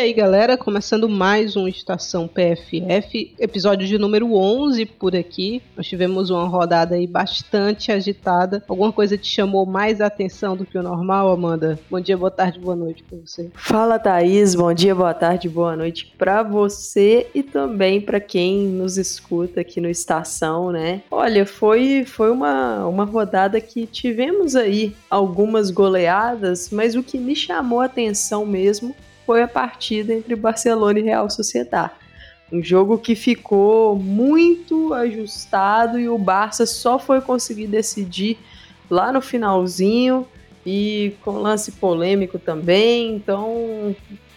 E aí, galera, começando mais um Estação PFF, episódio de número 11 por aqui. Nós tivemos uma rodada aí bastante agitada. Alguma coisa te chamou mais a atenção do que o normal, Amanda? Bom dia, boa tarde, boa noite para você. Fala, Thaís. Bom dia, boa tarde, boa noite para você e também para quem nos escuta aqui no Estação, né? Olha, foi, foi uma, uma rodada que tivemos aí algumas goleadas, mas o que me chamou a atenção mesmo foi a partida entre Barcelona e Real Sociedad. Um jogo que ficou muito ajustado e o Barça só foi conseguir decidir lá no finalzinho e com lance polêmico também. Então,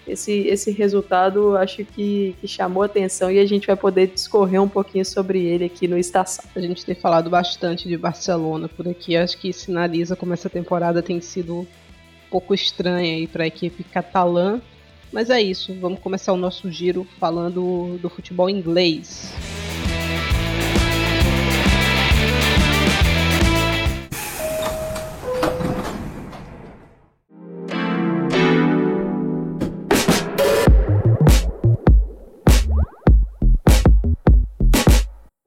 esse, esse resultado acho que, que chamou atenção e a gente vai poder discorrer um pouquinho sobre ele aqui no Estação. A gente tem falado bastante de Barcelona por aqui, acho que sinaliza como essa temporada tem sido um pouco estranha para a equipe catalã mas é isso, vamos começar o nosso giro falando do futebol inglês.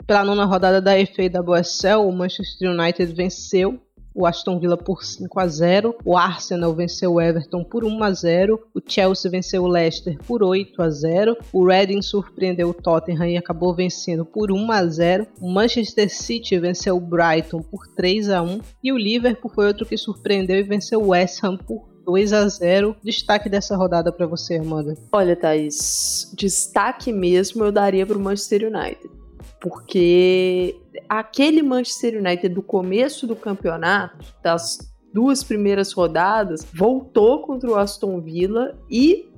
Pela nona rodada da FA da WSL, o Manchester United venceu o Aston Villa por 5 a 0, o Arsenal venceu o Everton por 1 a 0, o Chelsea venceu o Leicester por 8 a 0, o Reading surpreendeu o Tottenham e acabou vencendo por 1 a 0, o Manchester City venceu o Brighton por 3 a 1 e o Liverpool foi outro que surpreendeu e venceu o West Ham por 2 a 0 Destaque dessa rodada para você, Amanda. Olha, Thaís, destaque mesmo eu daria para o Manchester United porque aquele Manchester United do começo do campeonato, das duas primeiras rodadas, voltou contra o Aston Villa e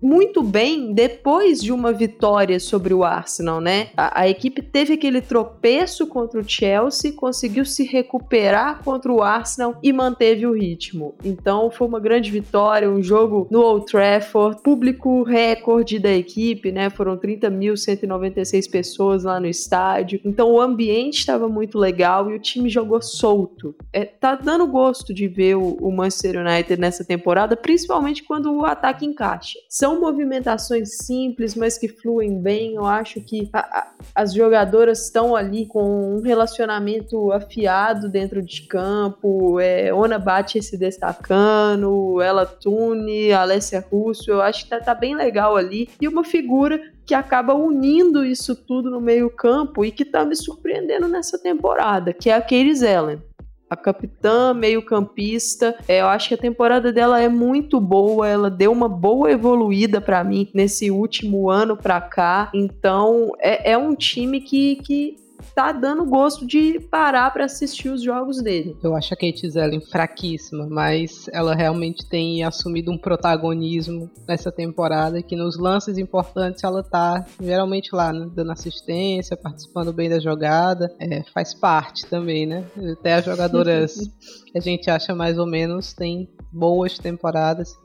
muito bem depois de uma vitória sobre o Arsenal, né? A, a, equipe teve aquele tropeço contra o Chelsea, conseguiu se recuperar contra o Arsenal e manteve o ritmo. Então foi uma grande vitória, um jogo no Old Trafford, público recorde da equipe, né? Foram 30.196 pessoas lá no estádio. Então o ambiente estava muito legal e o time jogou solto. É, tá dando gosto de ver o, o Manchester United nessa temporada, principalmente quando o ataque encaixa. São são movimentações simples, mas que fluem bem. Eu acho que a, a, as jogadoras estão ali com um relacionamento afiado dentro de campo. É, Ona Bate se destacando, ela Tune, Alessia Russo. Eu acho que tá, tá bem legal ali. E uma figura que acaba unindo isso tudo no meio-campo e que tá me surpreendendo nessa temporada, que é a Katie Zellen a capitã meio-campista. É, eu acho que a temporada dela é muito boa, ela deu uma boa evoluída para mim nesse último ano para cá. Então, é, é um time que, que tá dando gosto de parar para assistir os jogos dele. Eu acho a Kate Zellen fraquíssima, mas ela realmente tem assumido um protagonismo nessa temporada que nos lances importantes ela tá geralmente lá, né, dando assistência, participando bem da jogada, é, faz parte também, né? Até as jogadoras que a gente acha mais ou menos tem boas temporadas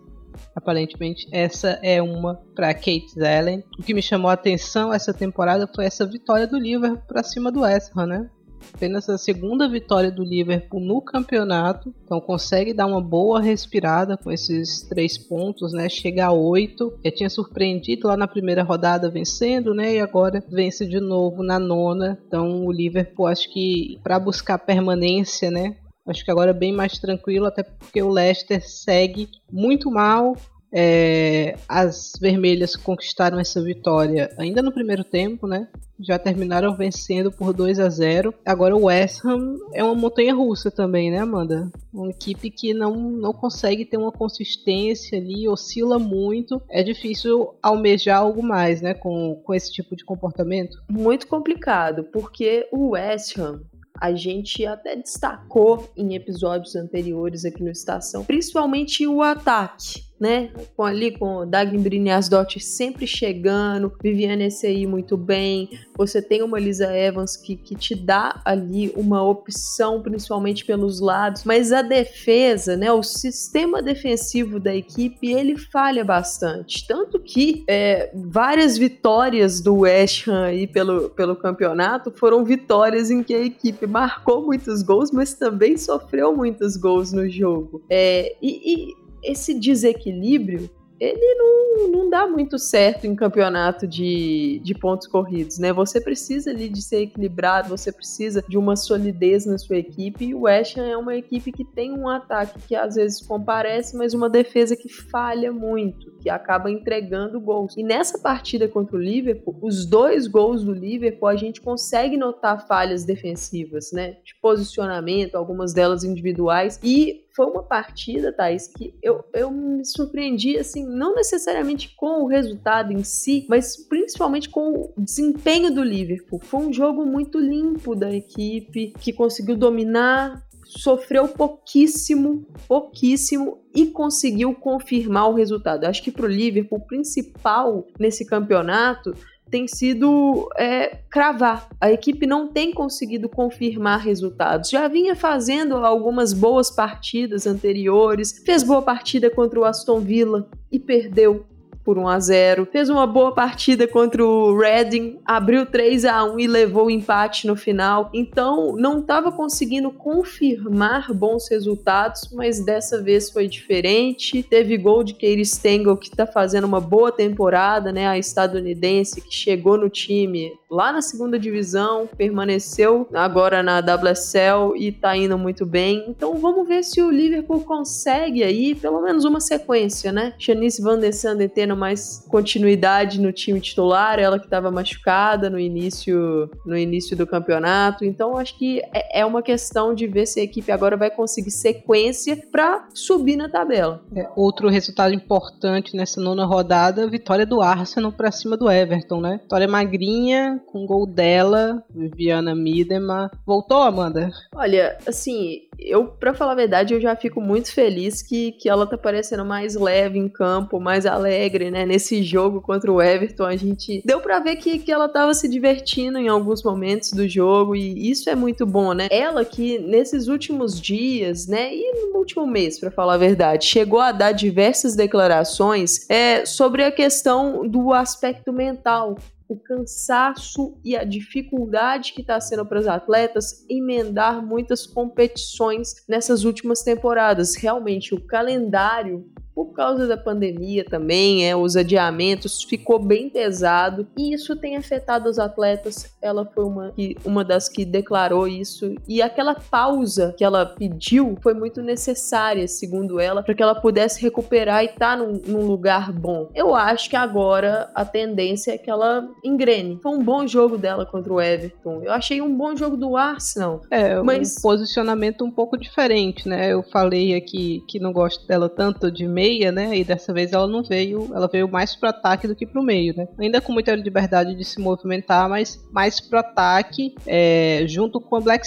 Aparentemente, essa é uma para Kate Zellen. O que me chamou a atenção essa temporada foi essa vitória do Liverpool para cima do West Ham, né? Apenas a segunda vitória do Liverpool no campeonato, então consegue dar uma boa respirada com esses três pontos, né? Chega a oito. Já tinha surpreendido lá na primeira rodada vencendo, né? E agora vence de novo na nona. Então o Liverpool acho que para buscar permanência, né? Acho que agora é bem mais tranquilo, até porque o Leicester segue muito mal. É, as vermelhas conquistaram essa vitória ainda no primeiro tempo, né? Já terminaram vencendo por 2 a 0. Agora o West Ham é uma montanha russa também, né, Amanda? Uma equipe que não, não consegue ter uma consistência ali, oscila muito. É difícil almejar algo mais, né, com, com esse tipo de comportamento. Muito complicado, porque o West Ham a gente até destacou em episódios anteriores aqui no Estação, principalmente o ataque né? Com ali com Dagny Briniasdott sempre chegando, Viviane Essay muito bem. Você tem uma Lisa Evans que, que te dá ali uma opção, principalmente pelos lados. Mas a defesa, né? O sistema defensivo da equipe ele falha bastante. Tanto que é, várias vitórias do West Ham aí pelo, pelo campeonato foram vitórias em que a equipe marcou muitos gols, mas também sofreu muitos gols no jogo. É, e, e esse desequilíbrio ele não, não dá muito certo em campeonato de, de pontos corridos, né? Você precisa ali de ser equilibrado, você precisa de uma solidez na sua equipe, e o West Ham é uma equipe que tem um ataque que às vezes comparece, mas uma defesa que falha muito, que acaba entregando gols. E nessa partida contra o Liverpool, os dois gols do Liverpool, a gente consegue notar falhas defensivas, né? De posicionamento, algumas delas individuais, e foi uma partida, Thais, que eu, eu me surpreendi, assim, não necessariamente com o resultado em si, mas principalmente com o desempenho do Liverpool. Foi um jogo muito limpo da equipe, que conseguiu dominar, sofreu pouquíssimo, pouquíssimo e conseguiu confirmar o resultado. Acho que para o Liverpool, o principal nesse campeonato tem sido é, cravar. A equipe não tem conseguido confirmar resultados. Já vinha fazendo algumas boas partidas anteriores, fez boa partida contra o Aston Villa e perdeu por 1 a 0. Fez uma boa partida contra o Reading, abriu 3 a 1 e levou o empate no final. Então, não estava conseguindo confirmar bons resultados, mas dessa vez foi diferente. Teve gol de Keir Stengel, que está fazendo uma boa temporada, né? A estadunidense que chegou no time lá na segunda divisão, permaneceu agora na WSL e tá indo muito bem. Então vamos ver se o Liverpool consegue aí pelo menos uma sequência, né? Shanice Van der Sande tendo mais continuidade no time titular, ela que estava machucada no início no início do campeonato. Então acho que é, é uma questão de ver se a equipe agora vai conseguir sequência para subir na tabela. É, outro resultado importante nessa nona rodada, vitória do Arsenal para cima do Everton, né? Vitória magrinha, com gol dela, Viviana Midema. Voltou, Amanda? Olha, assim, eu, para falar a verdade, eu já fico muito feliz que, que ela tá parecendo mais leve em campo, mais alegre, né? Nesse jogo contra o Everton, a gente deu para ver que, que ela tava se divertindo em alguns momentos do jogo e isso é muito bom, né? Ela que nesses últimos dias, né, e no último mês, para falar a verdade, chegou a dar diversas declarações é, sobre a questão do aspecto mental o cansaço e a dificuldade que está sendo para os atletas emendar muitas competições nessas últimas temporadas. Realmente, o calendário por causa da pandemia também, é, os adiamentos, ficou bem pesado e isso tem afetado os atletas. Ela foi uma, uma das que declarou isso e aquela pausa que ela pediu foi muito necessária, segundo ela, para que ela pudesse recuperar e estar tá num, num, lugar bom. Eu acho que agora a tendência é que ela engrene. Foi um bom jogo dela contra o Everton. Eu achei um bom jogo do Arsenal. É, mas um posicionamento um pouco diferente, né? Eu falei aqui que não gosto dela tanto de meia, né? E dessa vez ela não veio, ela veio mais pro ataque do que pro meio, né? Ainda com muita liberdade de se movimentar, mas mais pro ataque, é, junto com a Black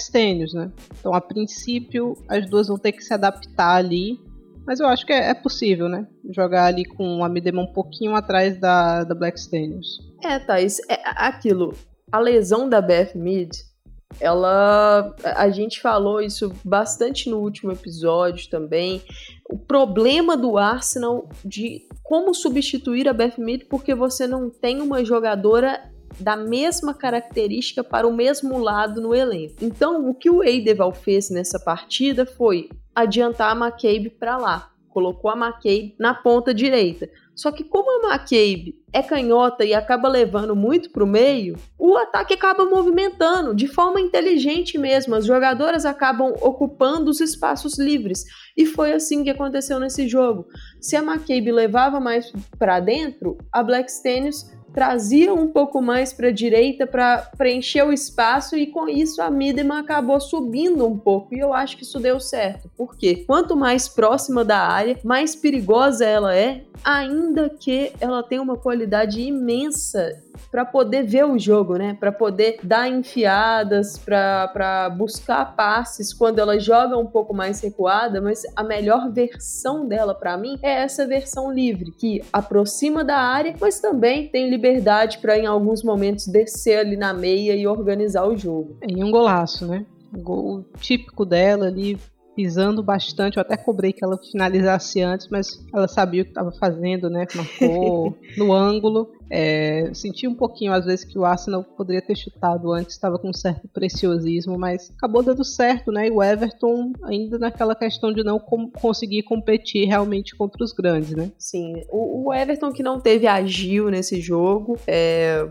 né? Então, a princípio, as duas vão ter que se adaptar ali. Mas eu acho que é, é possível, né? Jogar ali com a Midema um pouquinho atrás da, da Black. É, Thaís, é aquilo. A lesão da Beth Mid ela a gente falou isso bastante no último episódio também o problema do Arsenal de como substituir a Beth Mead porque você não tem uma jogadora da mesma característica para o mesmo lado no elenco. Então, o que o Eideval fez nessa partida foi adiantar a McCabe para lá, colocou a McCabe na ponta direita. Só que como a McCabe é canhota e acaba levando muito para o meio, o ataque acaba movimentando de forma inteligente mesmo. As jogadoras acabam ocupando os espaços livres. E foi assim que aconteceu nesse jogo. Se a McCabe levava mais para dentro, a Black Stenius trazia um pouco mais para a direita para preencher o espaço e com isso a Midema acabou subindo um pouco e eu acho que isso deu certo. Porque quanto mais próxima da área, mais perigosa ela é, ainda que ela tenha uma qualidade imensa para poder ver o jogo, né? Para poder dar enfiadas, para buscar passes quando ela joga um pouco mais recuada, mas a melhor versão dela para mim é essa versão livre, que aproxima da área, mas também tem liberdade para em alguns momentos descer ali na meia e organizar o jogo. E um golaço, né? gol típico dela ali, pisando bastante. Eu até cobrei que ela finalizasse antes, mas ela sabia o que estava fazendo, né? Marcou no ângulo. É, senti um pouquinho, às vezes, que o Arsenal poderia ter chutado antes, estava com um certo preciosismo, mas acabou dando certo, né? E o Everton ainda naquela questão de não com conseguir competir realmente contra os grandes, né? Sim, o, o Everton que não teve agil nesse jogo, é,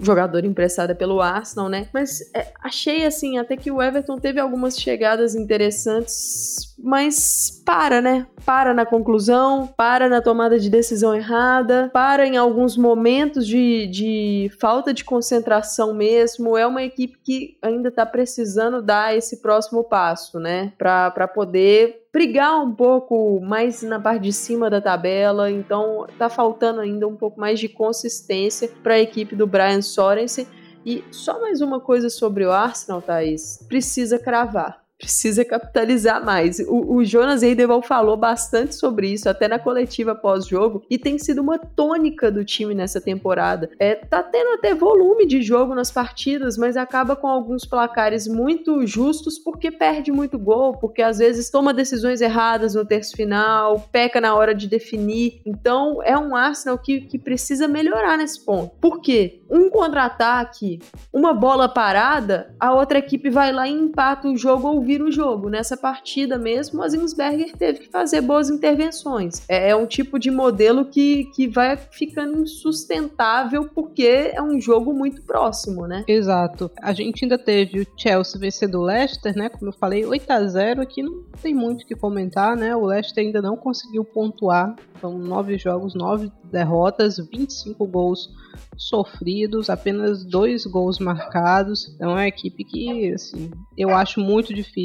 jogador emprestada pelo Arsenal, né? Mas é, achei assim, até que o Everton teve algumas chegadas interessantes, mas para, né? Para na conclusão, para na tomada de decisão errada, para em alguns momentos de, de falta de concentração mesmo. É uma equipe que ainda tá precisando dar esse próximo passo, né? Para poder brigar um pouco mais na parte de cima da tabela, então tá faltando ainda um pouco mais de consistência para a equipe do Brian Sorensen. E só mais uma coisa sobre o Arsenal, Thaís, precisa cravar precisa capitalizar mais. O, o Jonas Eideval falou bastante sobre isso, até na coletiva pós-jogo, e tem sido uma tônica do time nessa temporada. É, tá tendo até volume de jogo nas partidas, mas acaba com alguns placares muito justos porque perde muito gol, porque às vezes toma decisões erradas no terço final, peca na hora de definir. Então é um Arsenal que, que precisa melhorar nesse ponto. Por quê? Um contra-ataque, uma bola parada, a outra equipe vai lá e empata o jogo ou vira o jogo. Nessa partida mesmo, a Zinsberger teve que fazer boas intervenções. É, é um tipo de modelo que, que vai ficando insustentável porque é um jogo muito próximo, né? Exato. A gente ainda teve o Chelsea vencendo o Leicester, né? Como eu falei, 8 a 0 aqui não tem muito o que comentar, né? O Leicester ainda não conseguiu pontuar. São nove jogos, nove derrotas, 25 gols sofridos, apenas dois gols marcados. Então é uma equipe que, assim, eu acho muito difícil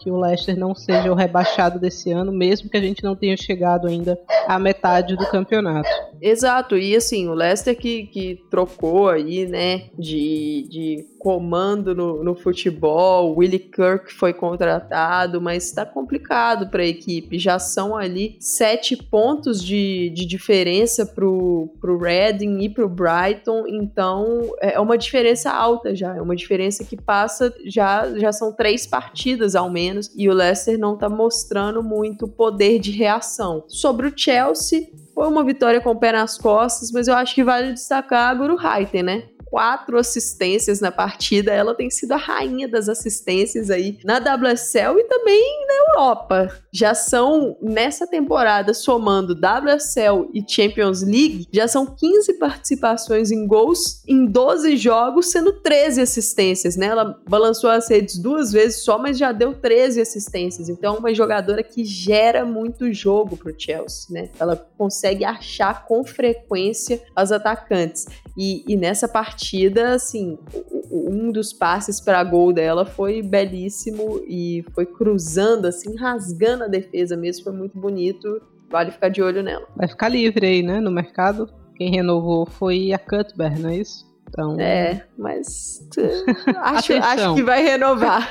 que o Leicester não seja o rebaixado desse ano, mesmo que a gente não tenha chegado ainda à metade do campeonato. Exato, e assim, o Leicester que, que trocou aí, né, de, de comando no, no futebol, o Willie Kirk foi contratado, mas está complicado para a equipe. Já são ali sete pontos de, de diferença pro, pro Reading e pro Brighton, então é uma diferença alta já, é uma diferença que passa, já, já são três partidas ao menos, e o Leicester não está mostrando muito poder de reação. Sobre o Chelsea, foi uma vitória com o pé nas costas, mas eu acho que vale destacar a Guru Haiten, né? Quatro assistências na partida. Ela tem sido a rainha das assistências aí na WSL e também na Europa. Já são, nessa temporada, somando WSL e Champions League, já são 15 participações em gols em 12 jogos, sendo 13 assistências, né? Ela balançou as redes duas vezes só, mas já deu 13 assistências. Então, é uma jogadora que gera muito jogo pro Chelsea, né? Ela consegue achar com frequência as atacantes. E, e nessa partida, assim, um dos passes para gol dela foi belíssimo e foi cruzando, assim, rasgando a defesa mesmo. Foi muito bonito. Vale ficar de olho nela. Vai ficar livre aí, né, no mercado. Quem renovou foi a Cuthbert, não é isso? Então... É, mas acho, acho que vai renovar.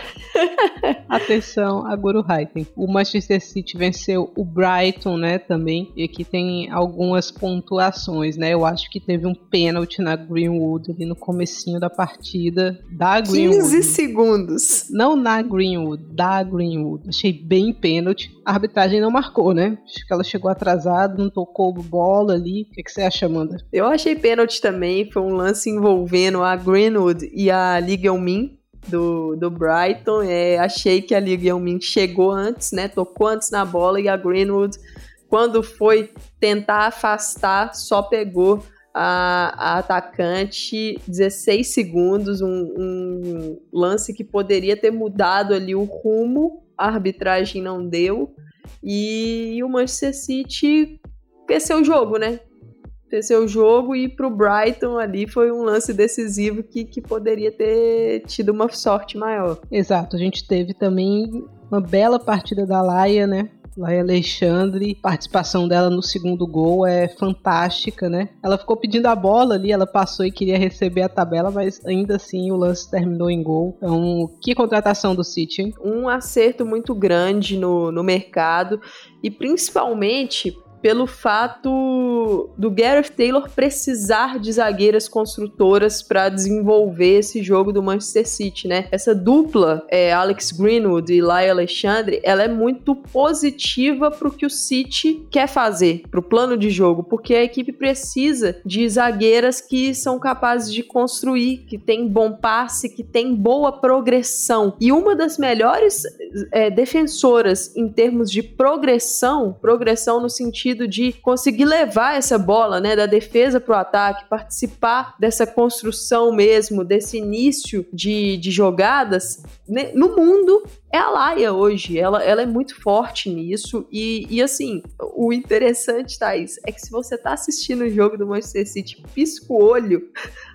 Atenção a Guru Heiten. O Manchester City venceu o Brighton, né, também. E aqui tem algumas pontuações, né? Eu acho que teve um pênalti na Greenwood ali no comecinho da partida da Greenwood. 15 segundos. Não na Greenwood, da Greenwood. Achei bem pênalti. A arbitragem não marcou, né? Acho que ela chegou atrasada, não tocou bola ali. O que, que você acha, Amanda? Eu achei pênalti também. Foi um lance envolvendo envolvendo a Greenwood e a Lee Min do, do Brighton. É, achei que a Lee Min chegou antes, né? Tocou antes na bola e a Greenwood, quando foi tentar afastar, só pegou a, a atacante 16 segundos, um, um lance que poderia ter mudado ali o rumo, a arbitragem não deu. E, e o Manchester City venceu o jogo, né? Seu jogo e pro Brighton ali foi um lance decisivo que, que poderia ter tido uma sorte maior. Exato, a gente teve também uma bela partida da Laia, né? Laia Alexandre, participação dela no segundo gol é fantástica, né? Ela ficou pedindo a bola ali, ela passou e queria receber a tabela, mas ainda assim o lance terminou em gol. Então, que contratação do City, hein? Um acerto muito grande no, no mercado e principalmente pelo fato do Gareth Taylor precisar de zagueiras construtoras para desenvolver esse jogo do Manchester City, né? Essa dupla, é, Alex Greenwood e Lai Alexandre, ela é muito positiva para o que o City quer fazer, para o plano de jogo, porque a equipe precisa de zagueiras que são capazes de construir, que tem bom passe, que tem boa progressão. E uma das melhores é, defensoras em termos de progressão, progressão no sentido de conseguir levar essa bola, né, da defesa para o ataque, participar dessa construção mesmo, desse início de, de jogadas, né, no mundo é a Laia hoje. Ela, ela é muito forte nisso. E, e assim, o interessante, Thaís, é que se você tá assistindo o jogo do Manchester City, pisca o olho,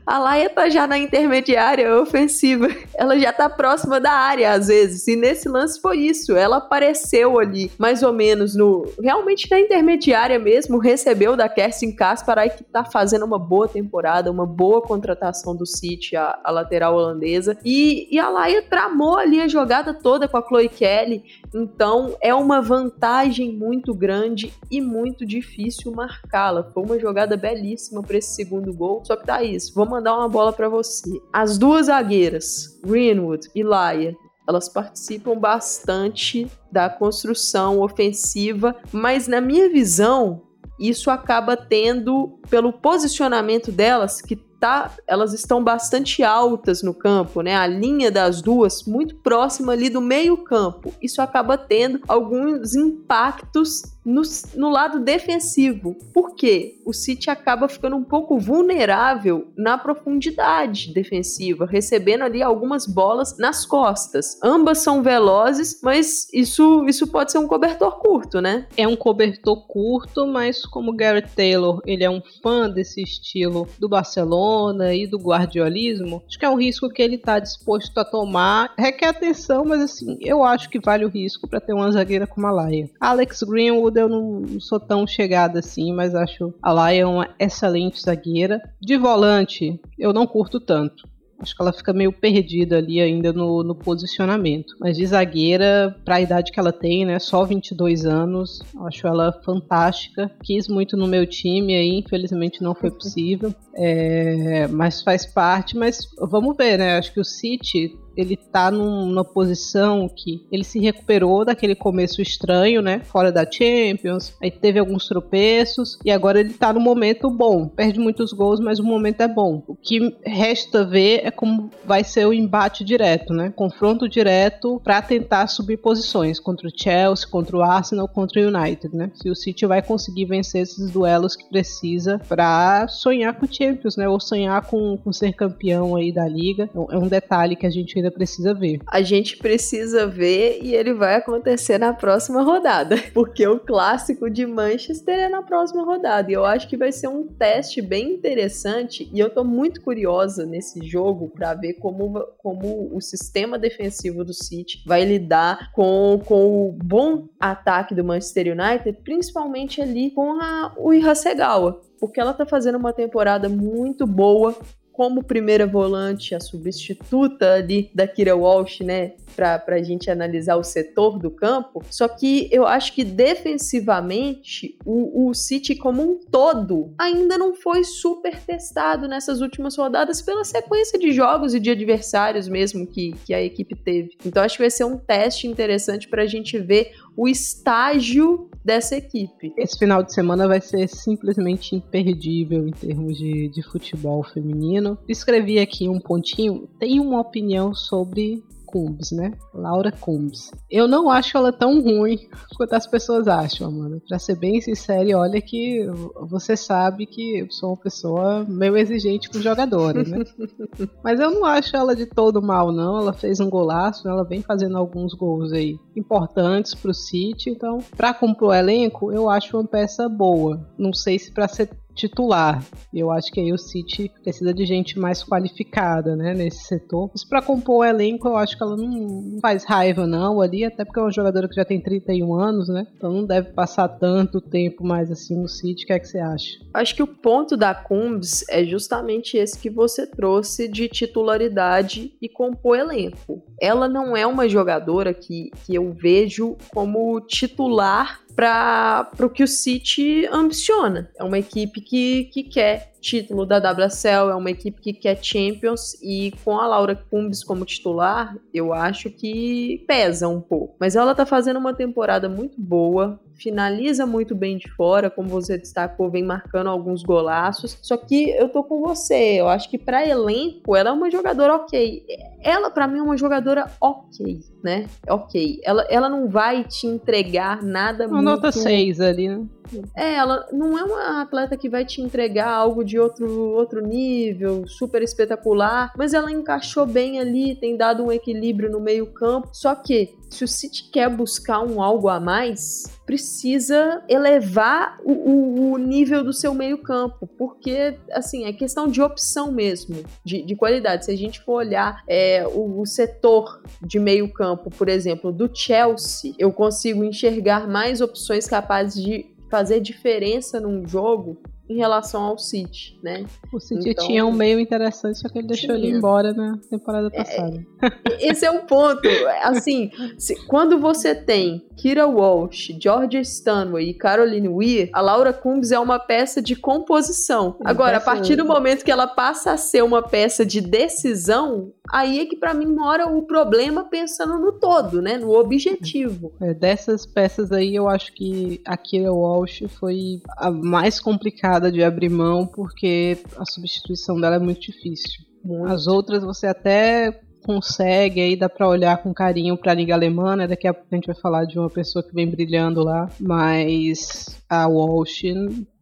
a Laia tá já na intermediária ofensiva. Ela já tá próxima da área, às vezes. E nesse lance foi isso. Ela apareceu ali, mais ou menos, no. Realmente na intermediária mesmo, recebeu da Kerstin Kasparay, que tá fazendo uma boa temporada, uma boa contratação do City, a, a lateral holandesa. E, e a Laia tramou ali a jogada toda com a Chloe Kelly, então é uma vantagem muito grande e muito difícil marcá-la. Foi uma jogada belíssima para esse segundo gol. Só que isso, vou mandar uma bola para você. As duas zagueiras, Greenwood e Laia, elas participam bastante da construção ofensiva, mas na minha visão, isso acaba tendo pelo posicionamento delas que tá, elas estão bastante altas no campo, né? A linha das duas muito próxima ali do meio-campo. Isso acaba tendo alguns impactos no, no, lado defensivo. Por quê? O City acaba ficando um pouco vulnerável na profundidade defensiva, recebendo ali algumas bolas nas costas. Ambas são velozes, mas isso, isso pode ser um cobertor curto, né? É um cobertor curto, mas como Gareth Taylor ele é um fã desse estilo do Barcelona e do guardiolismo, acho que é um risco que ele está disposto a tomar. Requer atenção, mas assim, eu acho que vale o risco para ter uma zagueira como a Laia. Alex Greenwood eu não sou tão chegada assim, mas acho a Laia uma excelente zagueira. De volante, eu não curto tanto. Acho que ela fica meio perdida ali ainda no, no posicionamento. Mas de zagueira, para a idade que ela tem, né? Só 22 anos. Acho ela fantástica. Quis muito no meu time aí, infelizmente não foi possível. É, mas faz parte. Mas vamos ver, né? Acho que o City ele tá num, numa posição que ele se recuperou daquele começo estranho, né? Fora da Champions, aí teve alguns tropeços e agora ele tá no momento bom. Perde muitos gols, mas o momento é bom. O que resta ver é como vai ser o embate direto, né? Confronto direto para tentar subir posições contra o Chelsea, contra o Arsenal, contra o United, né? Se o City vai conseguir vencer esses duelos que precisa para sonhar com o Champions, né? Ou sonhar com, com ser campeão aí da liga. É um detalhe que a gente ainda ainda precisa ver. A gente precisa ver e ele vai acontecer na próxima rodada, porque o clássico de Manchester é na próxima rodada. E eu acho que vai ser um teste bem interessante e eu tô muito curiosa nesse jogo para ver como, como o sistema defensivo do City vai lidar com, com o bom ataque do Manchester United, principalmente ali com a, o Hasegawa porque ela tá fazendo uma temporada muito boa como primeira volante, a substituta ali da Kira Walsh, né? Para a gente analisar o setor do campo. Só que eu acho que defensivamente o, o City como um todo ainda não foi super testado nessas últimas rodadas pela sequência de jogos e de adversários mesmo que, que a equipe teve. Então acho que vai ser um teste interessante para a gente ver o estágio dessa equipe. Esse final de semana vai ser simplesmente imperdível em termos de, de futebol feminino. Escrevi aqui um pontinho. Tenho uma opinião sobre Combs, né? Laura Combs. Eu não acho ela tão ruim quanto as pessoas acham, mano. Pra ser bem sincero, olha que você sabe que eu sou uma pessoa meio exigente com jogadora, né? Mas eu não acho ela de todo mal, não. Ela fez um golaço, né? ela vem fazendo alguns gols aí importantes pro City. Então, pra compor o elenco, eu acho uma peça boa. Não sei se pra ser titular. Eu acho que aí o City precisa de gente mais qualificada, né, nesse setor. Mas para compor o elenco, eu acho que ela não faz raiva não ali, até porque é uma jogadora que já tem 31 anos, né? Então não deve passar tanto tempo mais assim no City. O que é que você acha? Acho que o ponto da Combs é justamente esse que você trouxe de titularidade e compor elenco. Ela não é uma jogadora que, que eu vejo como titular para o que o City ambiciona. É uma equipe que, que quer título da WSL, é uma equipe que quer Champions e com a Laura Cumbis como titular, eu acho que pesa um pouco. Mas ela tá fazendo uma temporada muito boa, finaliza muito bem de fora, como você destacou, vem marcando alguns golaços. Só que eu tô com você, eu acho que para elenco ela é uma jogadora ok. Ela para mim é uma jogadora ok, né? Ok. Ela, ela não vai te entregar nada uma muito... nota 6 ali, né? É, ela não é uma atleta que vai te entregar algo de outro, outro nível, super espetacular, mas ela encaixou bem ali, tem dado um equilíbrio no meio-campo. Só que, se o City quer buscar um algo a mais, precisa elevar o, o, o nível do seu meio-campo, porque, assim, é questão de opção mesmo, de, de qualidade. Se a gente for olhar é, o, o setor de meio-campo, por exemplo, do Chelsea, eu consigo enxergar mais opções capazes de fazer diferença num jogo em relação ao City, né? O City então, tinha um meio interessante, só que ele deixou ele embora na temporada é, passada. É, esse é o ponto. Assim, se, quando você tem Kira Walsh, Georgia Stanway e Caroline Weir, a Laura Combs é uma peça de composição. Agora, a partir do momento que ela passa a ser uma peça de decisão, aí é que para mim mora o problema pensando no todo, né? No objetivo. É, dessas peças aí, eu acho que a Kira Walsh foi a mais complicada de abrir mão, porque a substituição dela é muito difícil. Muito. As outras você até consegue, aí dá para olhar com carinho para a Liga Alemã, né? Daqui a pouco a gente vai falar de uma pessoa que vem brilhando lá, mas a Walsh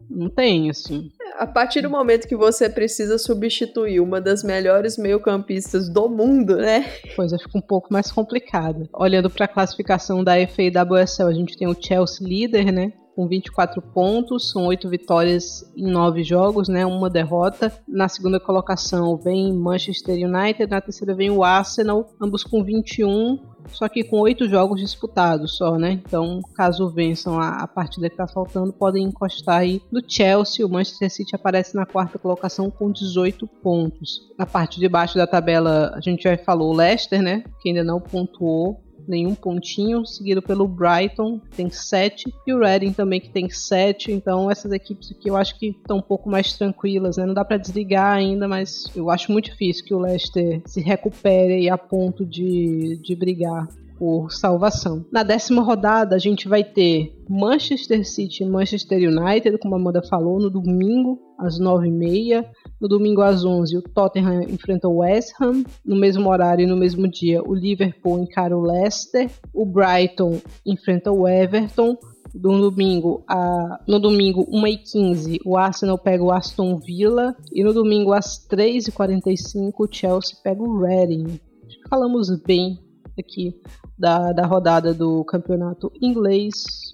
não tem, assim. A partir do momento que você precisa substituir uma das melhores meio-campistas do mundo, né? Coisa fica um pouco mais complicada. Olhando para a classificação da FA e WSL, a gente tem o Chelsea líder, né? Com 24 pontos, são 8 vitórias em 9 jogos, né, uma derrota. Na segunda colocação vem Manchester United, na terceira vem o Arsenal, ambos com 21, só que com 8 jogos disputados só, né? Então, caso vençam a, a partida que está faltando, podem encostar aí no Chelsea. O Manchester City aparece na quarta colocação com 18 pontos. Na parte de baixo da tabela, a gente já falou o Leicester, né? Que ainda não pontuou nenhum pontinho, seguido pelo Brighton, que tem 7, e o Reading também, que tem 7. Então, essas equipes aqui eu acho que estão um pouco mais tranquilas, né? Não dá para desligar ainda, mas eu acho muito difícil que o Leicester se recupere a ponto de, de brigar por salvação. Na décima rodada, a gente vai ter Manchester City e Manchester United, como a Amanda falou, no domingo, às 9h30. No domingo às 11 o Tottenham enfrenta o West Ham. No mesmo horário e no mesmo dia, o Liverpool encara o Leicester. O Brighton enfrenta o Everton. No domingo, a, no domingo 1h15, o Arsenal pega o Aston Villa. E no domingo, às 3h45, o Chelsea pega o Reading. Falamos bem aqui da, da rodada do campeonato inglês.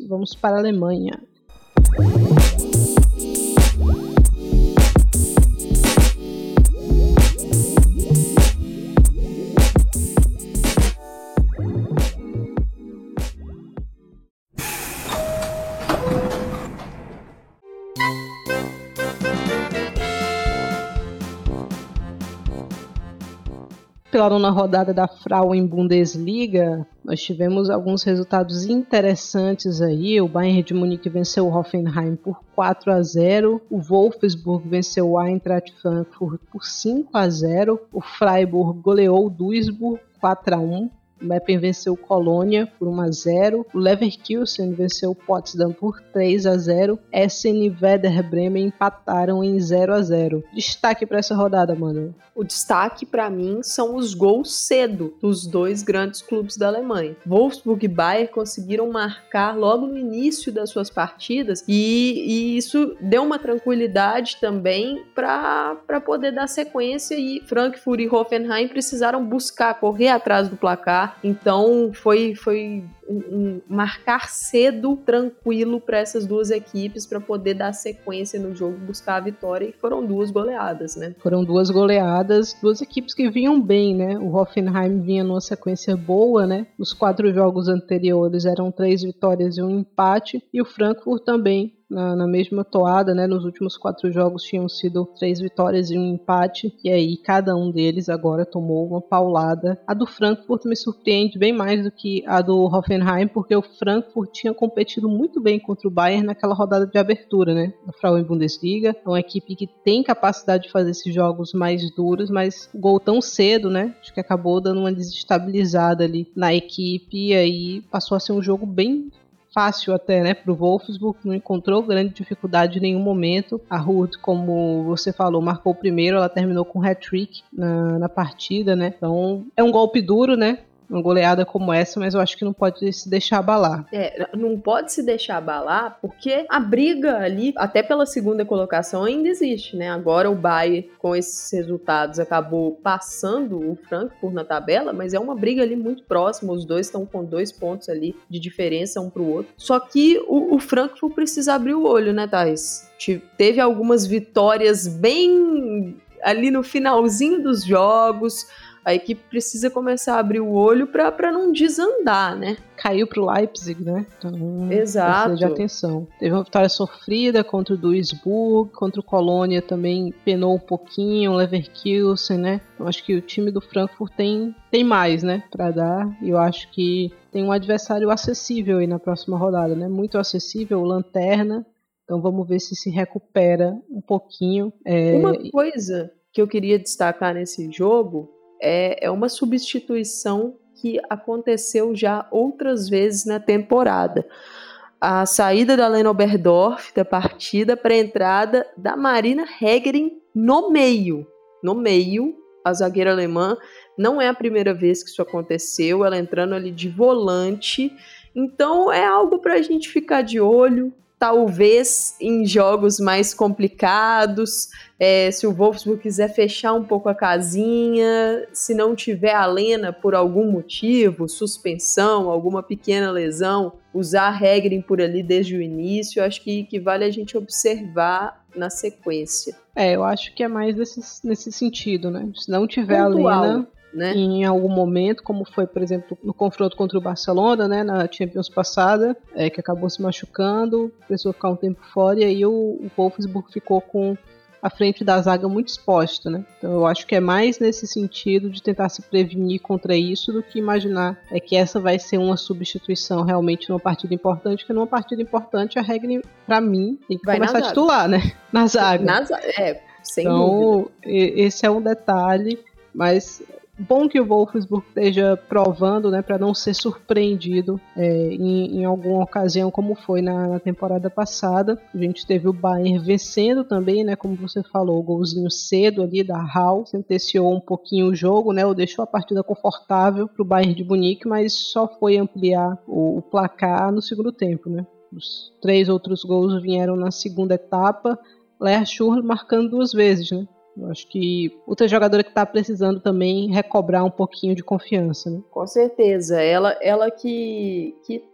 Vamos para a Alemanha. Pela nona rodada da Frauen Bundesliga, nós tivemos alguns resultados interessantes aí. O Bayern de Munique venceu o Hoffenheim por 4 a 0, o Wolfsburg venceu o Eintracht Frankfurt por 5 a 0, o Freiburg goleou o Duisburg 4 a 1. O Meppen venceu Colônia por 1 a 0. O Leverkusen venceu Potsdam por 3 a 0. Essen e Werder Bremen empataram em 0 a 0. Destaque para essa rodada, mano. O destaque para mim são os gols cedo dos dois grandes clubes da Alemanha. Wolfsburg e Bayern conseguiram marcar logo no início das suas partidas e, e isso deu uma tranquilidade também para poder dar sequência e Frankfurt e Hoffenheim precisaram buscar correr atrás do placar então foi, foi um, um marcar cedo, tranquilo para essas duas equipes para poder dar sequência no jogo, buscar a vitória e foram duas goleadas, né? Foram duas goleadas, duas equipes que vinham bem, né? O Hoffenheim vinha numa sequência boa, né? Os quatro jogos anteriores eram três vitórias e um empate e o Frankfurt também na, na, mesma toada, né? Nos últimos quatro jogos tinham sido três vitórias e um empate, e aí cada um deles agora tomou uma paulada. A do Frankfurt me surpreende bem mais do que a do Hoffenheim, porque o Frankfurt tinha competido muito bem contra o Bayern naquela rodada de abertura, né? Da Frauen Bundesliga. É uma equipe que tem capacidade de fazer esses jogos mais duros, mas gol tão cedo, né? Acho que acabou dando uma desestabilizada ali na equipe e aí passou a ser um jogo bem fácil até, né, pro Wolfsburg, não encontrou grande dificuldade em nenhum momento. A Ruth, como você falou, marcou o primeiro, ela terminou com hat-trick na, na partida, né, então é um golpe duro, né, uma goleada como essa, mas eu acho que não pode se deixar abalar. É, não pode se deixar abalar porque a briga ali, até pela segunda colocação, ainda existe, né? Agora o Bayern, com esses resultados, acabou passando o Frankfurt na tabela, mas é uma briga ali muito próxima, os dois estão com dois pontos ali de diferença um pro outro. Só que o, o Frankfurt precisa abrir o olho, né, Thais? Teve algumas vitórias bem ali no finalzinho dos jogos, a equipe precisa começar a abrir o olho para não desandar, né? Caiu pro Leipzig, né? Então, Exato. de atenção. Teve uma vitória sofrida contra o Duisburg, contra o Colônia também penou um pouquinho, o Leverkusen, né? Eu acho que o time do Frankfurt tem, tem mais, né, para dar. E eu acho que tem um adversário acessível aí na próxima rodada, né? Muito acessível, o Lanterna. Então vamos ver se se recupera um pouquinho. É... Uma coisa que eu queria destacar nesse jogo é, é uma substituição que aconteceu já outras vezes na temporada. A saída da Lena Oberdorf da partida para a entrada da Marina Hegering no meio. No meio, a zagueira alemã. Não é a primeira vez que isso aconteceu, ela entrando ali de volante. Então é algo para a gente ficar de olho talvez em jogos mais complicados, é, se o Wolfsburg quiser fechar um pouco a casinha, se não tiver a Lena por algum motivo, suspensão, alguma pequena lesão, usar a Regrin por ali desde o início, acho que, que vale a gente observar na sequência. É, eu acho que é mais nesse, nesse sentido, né? Se não tiver Pontual. a Lena, né? em algum momento, como foi, por exemplo, no confronto contra o Barcelona, né, na Champions passada, é, que acabou se machucando, precisou ficar um tempo fora, e aí o, o Wolfsburg ficou com a frente da zaga muito exposta, né? Então eu acho que é mais nesse sentido de tentar se prevenir contra isso do que imaginar é que essa vai ser uma substituição realmente numa partida importante, porque numa partida importante a regra para mim tem que vai começar a titular, né? Na zaga. Na zaga, é, sem então, dúvida. esse é um detalhe, mas bom que o Wolfsburg esteja provando, né, para não ser surpreendido é, em, em, alguma ocasião, como foi na, na, temporada passada. A gente teve o Bayern vencendo também, né, como você falou, o golzinho cedo ali da Hall, sentenciou um pouquinho o jogo, né, ou deixou a partida confortável para o Bayern de Munique, mas só foi ampliar o, o placar no segundo tempo, né. Os três outros gols vieram na segunda etapa. Lea Schurl marcando duas vezes, né? Eu acho que outra jogadora que está precisando também recobrar um pouquinho de confiança, né? Com certeza. Ela, ela que, que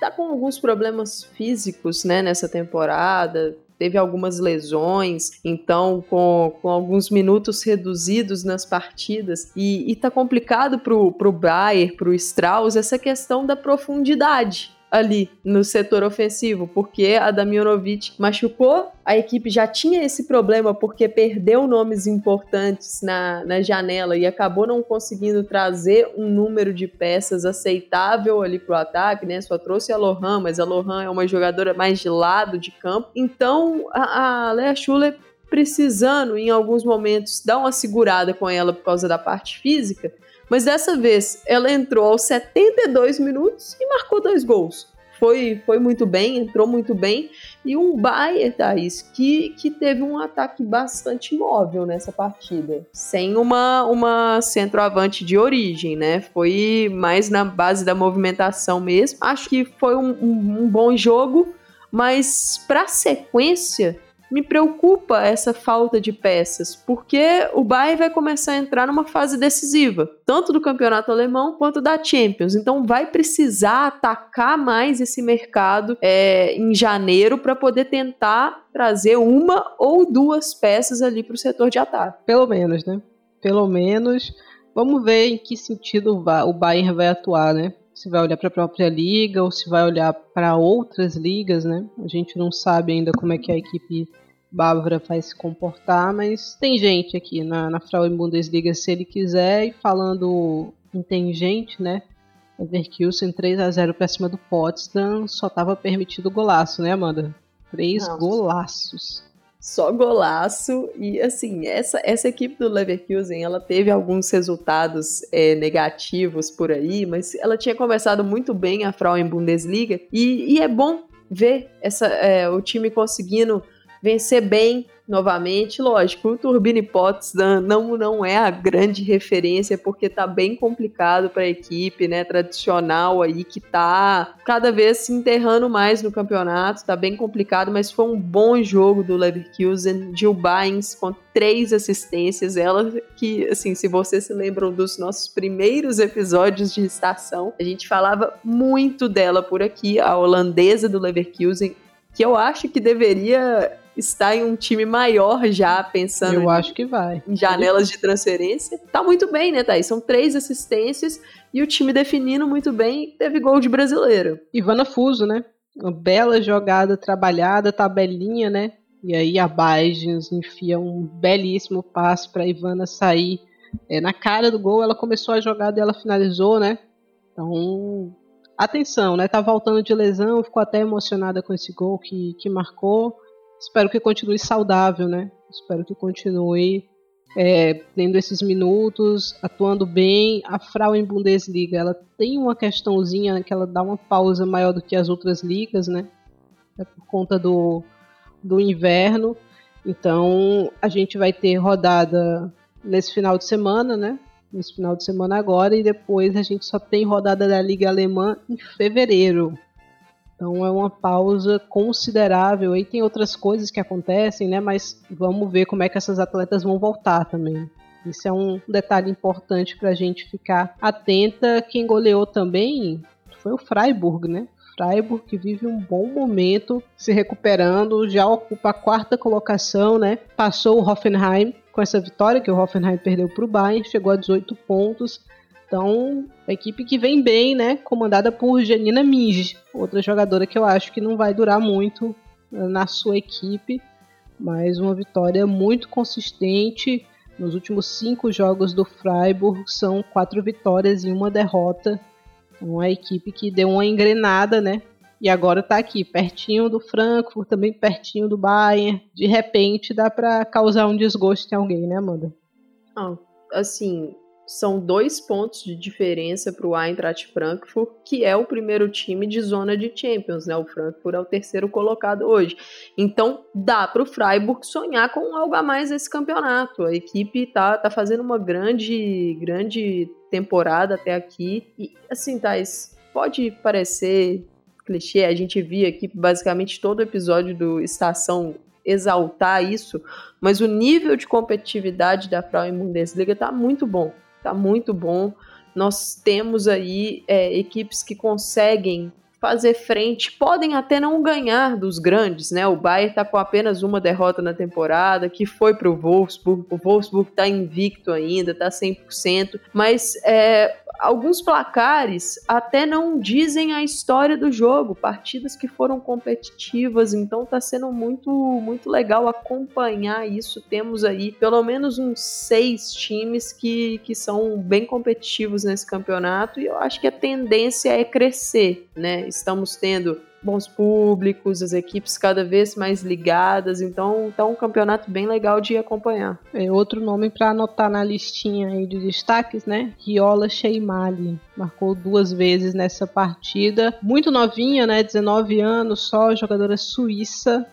tá com alguns problemas físicos, né, nessa temporada. Teve algumas lesões, então com, com alguns minutos reduzidos nas partidas. E, e tá complicado pro, pro Bayer, pro Strauss, essa questão da profundidade ali no setor ofensivo, porque a Damjanovic machucou, a equipe já tinha esse problema porque perdeu nomes importantes na, na janela e acabou não conseguindo trazer um número de peças aceitável ali pro ataque, né? Só trouxe a Lohan, mas a Lohan é uma jogadora mais de lado de campo. Então a, a Lea Schuller precisando em alguns momentos dar uma segurada com ela por causa da parte física, mas dessa vez ela entrou aos 72 minutos e marcou dois gols. Foi, foi muito bem, entrou muito bem. E um Bayern, Thaís, que, que teve um ataque bastante móvel nessa partida. Sem uma, uma centroavante de origem, né? Foi mais na base da movimentação mesmo. Acho que foi um, um, um bom jogo, mas para sequência me preocupa essa falta de peças, porque o Bayern vai começar a entrar numa fase decisiva, tanto do campeonato alemão quanto da Champions. Então vai precisar atacar mais esse mercado é, em janeiro para poder tentar trazer uma ou duas peças ali para o setor de ataque. Pelo menos, né? Pelo menos. Vamos ver em que sentido o Bayern vai atuar, né? Se vai olhar para a própria liga ou se vai olhar para outras ligas, né? A gente não sabe ainda como é que a equipe bávara vai se comportar, mas tem gente aqui na, na Frauen Bundesliga se ele quiser e falando em tem gente, né? Leverkusen 3 a 0 para cima do Potsdam, só tava permitido golaço, né, Amanda? Três Nossa. golaços só golaço. E assim essa essa equipe do Leverkusen ela teve alguns resultados é, negativos por aí mas ela tinha começado muito bem a Frauen Bundesliga. E, e é bom ver essa é, o time conseguindo vencer bem novamente. Lógico, o Turbine Potsdam não, não é a grande referência porque tá bem complicado para a equipe, né, tradicional aí que tá cada vez se enterrando mais no campeonato, tá bem complicado, mas foi um bom jogo do Leverkusen, Jill Bynes com três assistências, ela que, assim, se vocês se lembram dos nossos primeiros episódios de estação, a gente falava muito dela por aqui, a holandesa do Leverkusen, que eu acho que deveria está em um time maior já, pensando Eu acho que vai. em janelas de transferência. Tá muito bem, né, Thaís? São três assistências e o time definindo muito bem, teve gol de brasileiro. Ivana Fuso, né? Uma bela jogada trabalhada, tabelinha, né? E aí a Bagens enfia um belíssimo passe para Ivana sair é, na cara do gol. Ela começou a jogada e ela finalizou, né? Então, atenção, né? Tá voltando de lesão, ficou até emocionada com esse gol que, que marcou. Espero que continue saudável, né? Espero que continue é, tendo esses minutos, atuando bem. A Frauen Bundesliga, ela tem uma questãozinha que ela dá uma pausa maior do que as outras ligas, né? É por conta do, do inverno. Então, a gente vai ter rodada nesse final de semana, né? Nesse final de semana agora, e depois a gente só tem rodada da Liga Alemã em fevereiro. Então é uma pausa considerável. Aí tem outras coisas que acontecem, né? Mas vamos ver como é que essas atletas vão voltar também. Isso é um detalhe importante para a gente ficar atenta. Quem goleou também foi o Freiburg, né? Freiburg que vive um bom momento se recuperando, já ocupa a quarta colocação, né? Passou o Hoffenheim com essa vitória que o Hoffenheim perdeu para o Bayern, chegou a 18 pontos. Então, a equipe que vem bem, né? Comandada por Janina Minge, outra jogadora que eu acho que não vai durar muito eh, na sua equipe, mas uma vitória muito consistente. Nos últimos cinco jogos do Freiburg são quatro vitórias e uma derrota. Então, a equipe que deu uma engrenada, né? E agora tá aqui, pertinho do Frankfurt, também pertinho do Bayern. De repente dá para causar um desgosto em alguém, né, Amanda? Ah, assim, são dois pontos de diferença para o Eintracht Frankfurt, que é o primeiro time de zona de Champions, né? O Frankfurt é o terceiro colocado hoje. Então dá para o Freiburg sonhar com algo a mais nesse campeonato. A equipe tá, tá fazendo uma grande, grande temporada até aqui. E assim, Thais, pode parecer clichê, a gente via aqui basicamente todo episódio do Estação exaltar isso, mas o nível de competitividade da Frauen Bundesliga tá muito bom tá muito bom. Nós temos aí é, equipes que conseguem fazer frente, podem até não ganhar dos grandes, né? O Bayern está com apenas uma derrota na temporada, que foi para o Wolfsburg. O Wolfsburg está invicto ainda, está 100%, mas é, alguns placares até não dizem a história do jogo, partidas que foram competitivas, então está sendo muito muito legal acompanhar isso. Temos aí pelo menos uns seis times que, que são bem competitivos nesse campeonato e eu acho que a tendência é crescer, né? Estamos tendo bons públicos, as equipes cada vez mais ligadas, então tá um campeonato bem legal de acompanhar. É outro nome para anotar na listinha aí de destaques, né? Riola Sheimali, marcou duas vezes nessa partida, muito novinha, né? 19 anos só, jogadora suíça.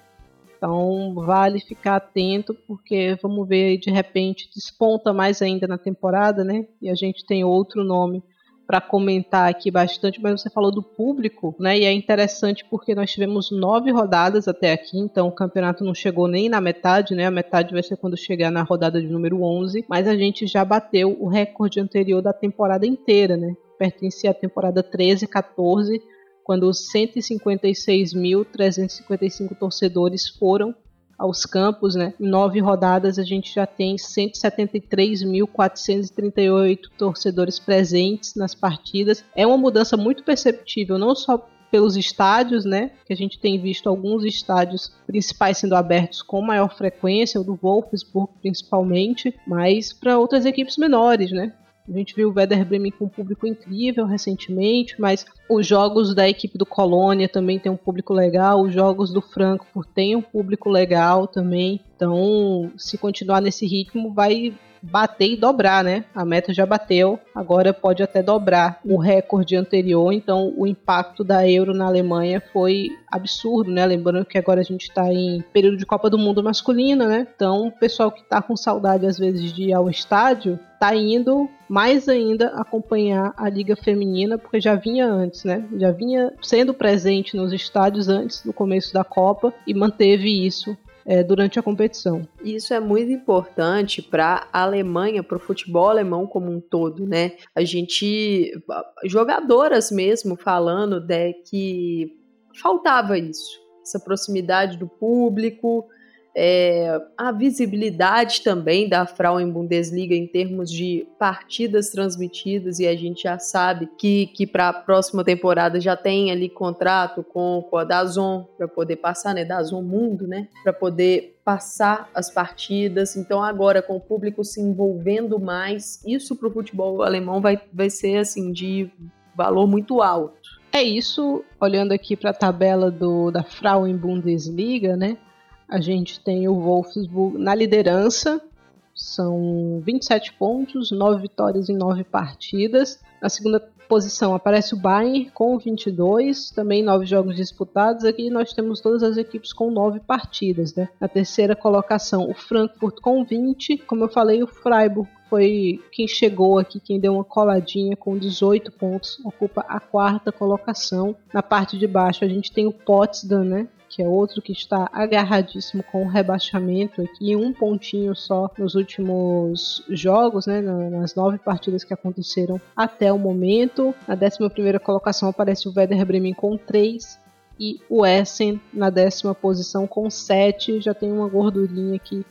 Então vale ficar atento porque vamos ver de repente desponta mais ainda na temporada, né? E a gente tem outro nome para comentar aqui bastante, mas você falou do público, né? E é interessante porque nós tivemos nove rodadas até aqui, então o campeonato não chegou nem na metade, né? A metade vai ser quando chegar na rodada de número 11, mas a gente já bateu o recorde anterior da temporada inteira, né? Pertencia à temporada 13 14, quando 156.355 torcedores foram aos campos, né? Em nove rodadas a gente já tem 173.438 torcedores presentes nas partidas. É uma mudança muito perceptível, não só pelos estádios, né? Que a gente tem visto alguns estádios principais sendo abertos com maior frequência, o do Wolfsburg principalmente, mas para outras equipes menores, né? A gente viu o Werder Bremen com um público incrível recentemente, mas os jogos da equipe do Colônia também tem um público legal, os jogos do Frankfurt têm um público legal também. Então, se continuar nesse ritmo, vai bater e dobrar, né? A meta já bateu, agora pode até dobrar o recorde anterior, então o impacto da Euro na Alemanha foi absurdo, né? Lembrando que agora a gente está em período de Copa do Mundo masculina, né? Então o pessoal que está com saudade às vezes de ir ao estádio tá indo mais ainda acompanhar a liga feminina, porque já vinha antes, né? Já vinha sendo presente nos estádios antes do começo da Copa e manteve isso é, durante a competição. Isso é muito importante para a Alemanha, para o futebol alemão como um todo, né? A gente, jogadoras mesmo falando de né, que faltava isso, essa proximidade do público, é, a visibilidade também da Frauen Bundesliga em termos de partidas transmitidas e a gente já sabe que, que para a próxima temporada já tem ali contrato com, com a Dazon para poder passar, né, Dazon Mundo, né, para poder passar as partidas. Então agora com o público se envolvendo mais, isso para o futebol alemão vai, vai ser assim de valor muito alto. É isso, olhando aqui para a tabela do, da Frauen Bundesliga, né? A gente tem o Wolfsburg na liderança, são 27 pontos, 9 vitórias em 9 partidas. Na segunda posição aparece o Bayern com 22, também 9 jogos disputados. Aqui nós temos todas as equipes com 9 partidas. Né? Na terceira colocação, o Frankfurt com 20. Como eu falei, o Freiburg foi quem chegou aqui, quem deu uma coladinha com 18 pontos, ocupa a quarta colocação. Na parte de baixo a gente tem o Potsdam, né? Que é outro que está agarradíssimo com o rebaixamento aqui, um pontinho só nos últimos jogos, né, nas nove partidas que aconteceram até o momento. Na 11 colocação aparece o Werder Bremen com três e o Essen na décima posição com sete, já tem uma gordurinha aqui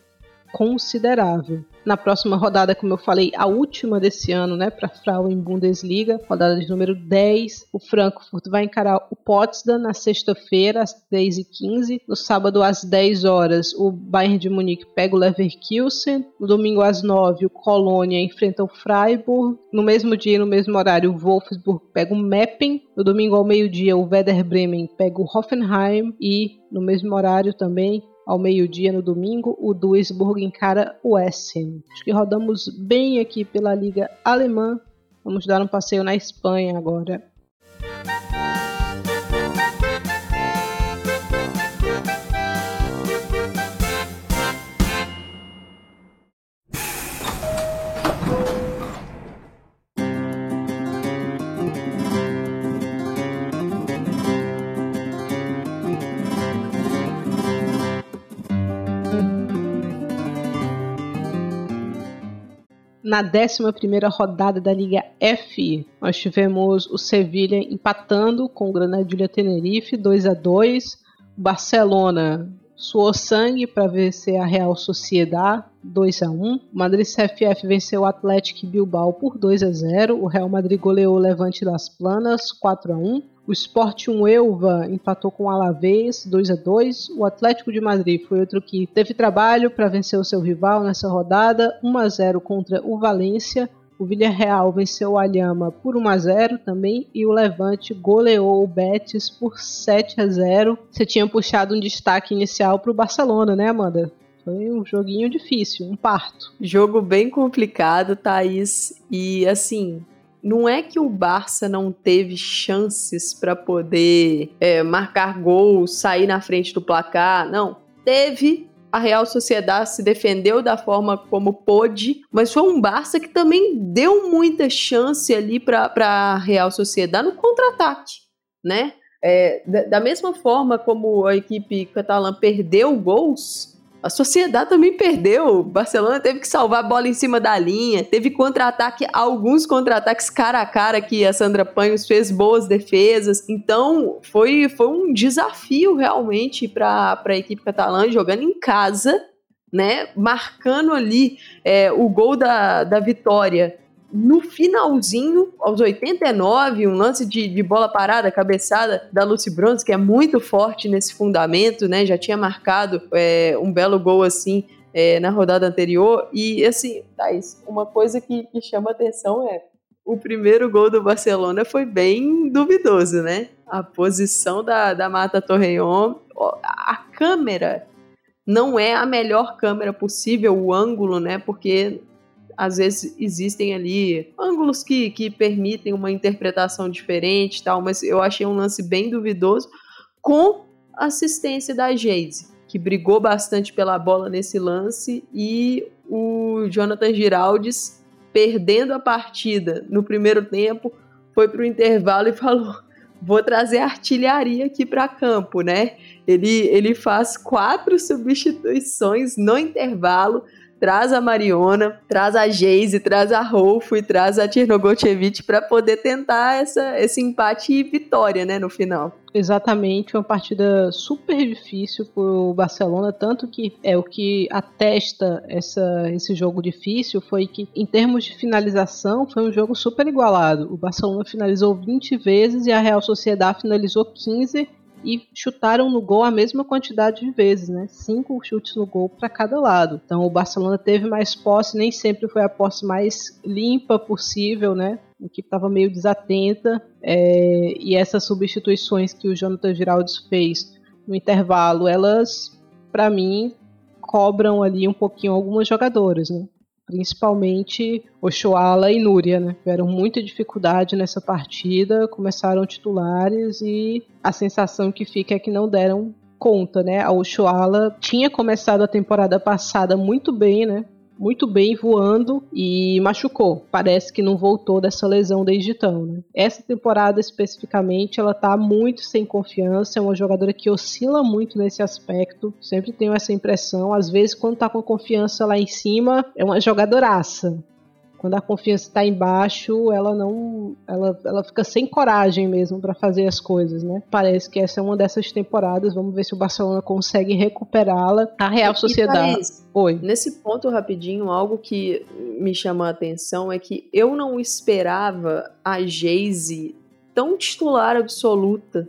considerável na próxima rodada, como eu falei, a última desse ano, né, para Frauen Bundesliga, rodada de número 10. O Frankfurt vai encarar o Potsdam na sexta-feira, às 10h15. No sábado, às 10 horas, o Bayern de Munique pega o Leverkusen. No domingo, às 9 o Colônia enfrenta o Freiburg. No mesmo dia, no mesmo horário, o Wolfsburg pega o Meppen. No domingo, ao meio-dia, o Werder Bremen pega o Hoffenheim. E no mesmo horário também, ao meio-dia no domingo, o Duisburg encara o Essen. Acho que rodamos bem aqui pela Liga Alemã. Vamos dar um passeio na Espanha agora. Na 11 rodada da Liga F, nós tivemos o Sevilha empatando com o Granadilha Tenerife 2 a 2 O Barcelona suou sangue para vencer a Real Sociedad 2 a 1 O Madrid CFF venceu o Atlético Bilbao por 2 a 0 O Real Madrid goleou o Levante das Planas 4 a 1 o Sport 1 Elva empatou com o Alavés 2 a 2. O Atlético de Madrid foi outro que teve trabalho para vencer o seu rival nessa rodada, 1 a 0 contra o Valência. O Villarreal venceu o Alhama por 1 a 0 também e o Levante goleou o Betis por 7 a 0. Você tinha puxado um destaque inicial para o Barcelona, né, Amanda? Foi um joguinho difícil, um parto. Jogo bem complicado, Thaís. E assim, não é que o Barça não teve chances para poder é, marcar gols, sair na frente do placar. Não, teve. A Real Sociedade se defendeu da forma como pôde, mas foi um Barça que também deu muita chance ali para a Real Sociedade no contra-ataque, né? É, da, da mesma forma como a equipe catalã perdeu gols, A sociedade também perdeu. Barcelona teve que salvar a bola em cima da linha. Teve contra-ataque, alguns contra-ataques cara a cara que a Sandra Panhos fez boas defesas. Então, foi, foi um desafio realmente para a equipe catalã jogando em casa, né? Marcando ali é, o gol da, da vitória no finalzinho, aos 89, um lance de, de, bola parada, cabeçada da Lucy Bronze, que é muito forte nesse fundamento, né? Já tinha marcado é, um belo gol assim é, na rodada anterior. E assim, Thaís, uma coisa que, que chama atenção é o primeiro gol do Barcelona foi bem duvidoso, né? A posição da, da Mata Torreon, a câmera não é a melhor câmera possível, o ângulo, né? Porque às vezes existem ali ângulos que, que permitem uma interpretação diferente tal, mas eu achei um lance bem duvidoso com assistência da Geise, que brigou bastante pela bola nesse lance e o Jonathan Giraldes perdendo a partida no primeiro tempo, foi para o intervalo e falou: vou trazer artilharia aqui para campo, né? Ele, ele faz quatro substituições no intervalo, traz a Mariona, traz a Geise, traz a Rolfo e traz a Tchernogotchevich para poder tentar essa, esse empate e vitória, né, no final. Exatamente, uma partida super difícil para o Barcelona, tanto que é o que atesta essa, esse jogo difícil foi que, em termos de finalização, foi um jogo super igualado. O Barcelona finalizou 20 vezes e a Real Sociedade finalizou 15 e chutaram no gol a mesma quantidade de vezes, né? Cinco chutes no gol para cada lado. Então o Barcelona teve mais posse, nem sempre foi a posse mais limpa possível, né? A equipe estava meio desatenta é, e essas substituições que o Jonathan Giraldes fez no intervalo, elas, para mim, cobram ali um pouquinho algumas jogadoras, né? Principalmente Oshoala e Núria, né? Tiveram muita dificuldade nessa partida, começaram titulares e a sensação que fica é que não deram conta, né? A Oshoala tinha começado a temporada passada muito bem, né? Muito bem voando e machucou. Parece que não voltou dessa lesão desde então. Né? Essa temporada especificamente, ela tá muito sem confiança. É uma jogadora que oscila muito nesse aspecto. Sempre tenho essa impressão. Às vezes, quando tá com confiança lá em cima, é uma jogadoraça quando a confiança está embaixo, ela não, ela, ela fica sem coragem mesmo para fazer as coisas, né? Parece que essa é uma dessas temporadas. Vamos ver se o Barcelona consegue recuperá-la. A Real Sociedade. Oi. Nesse ponto rapidinho, algo que me chama a atenção é que eu não esperava a Geise tão titular absoluta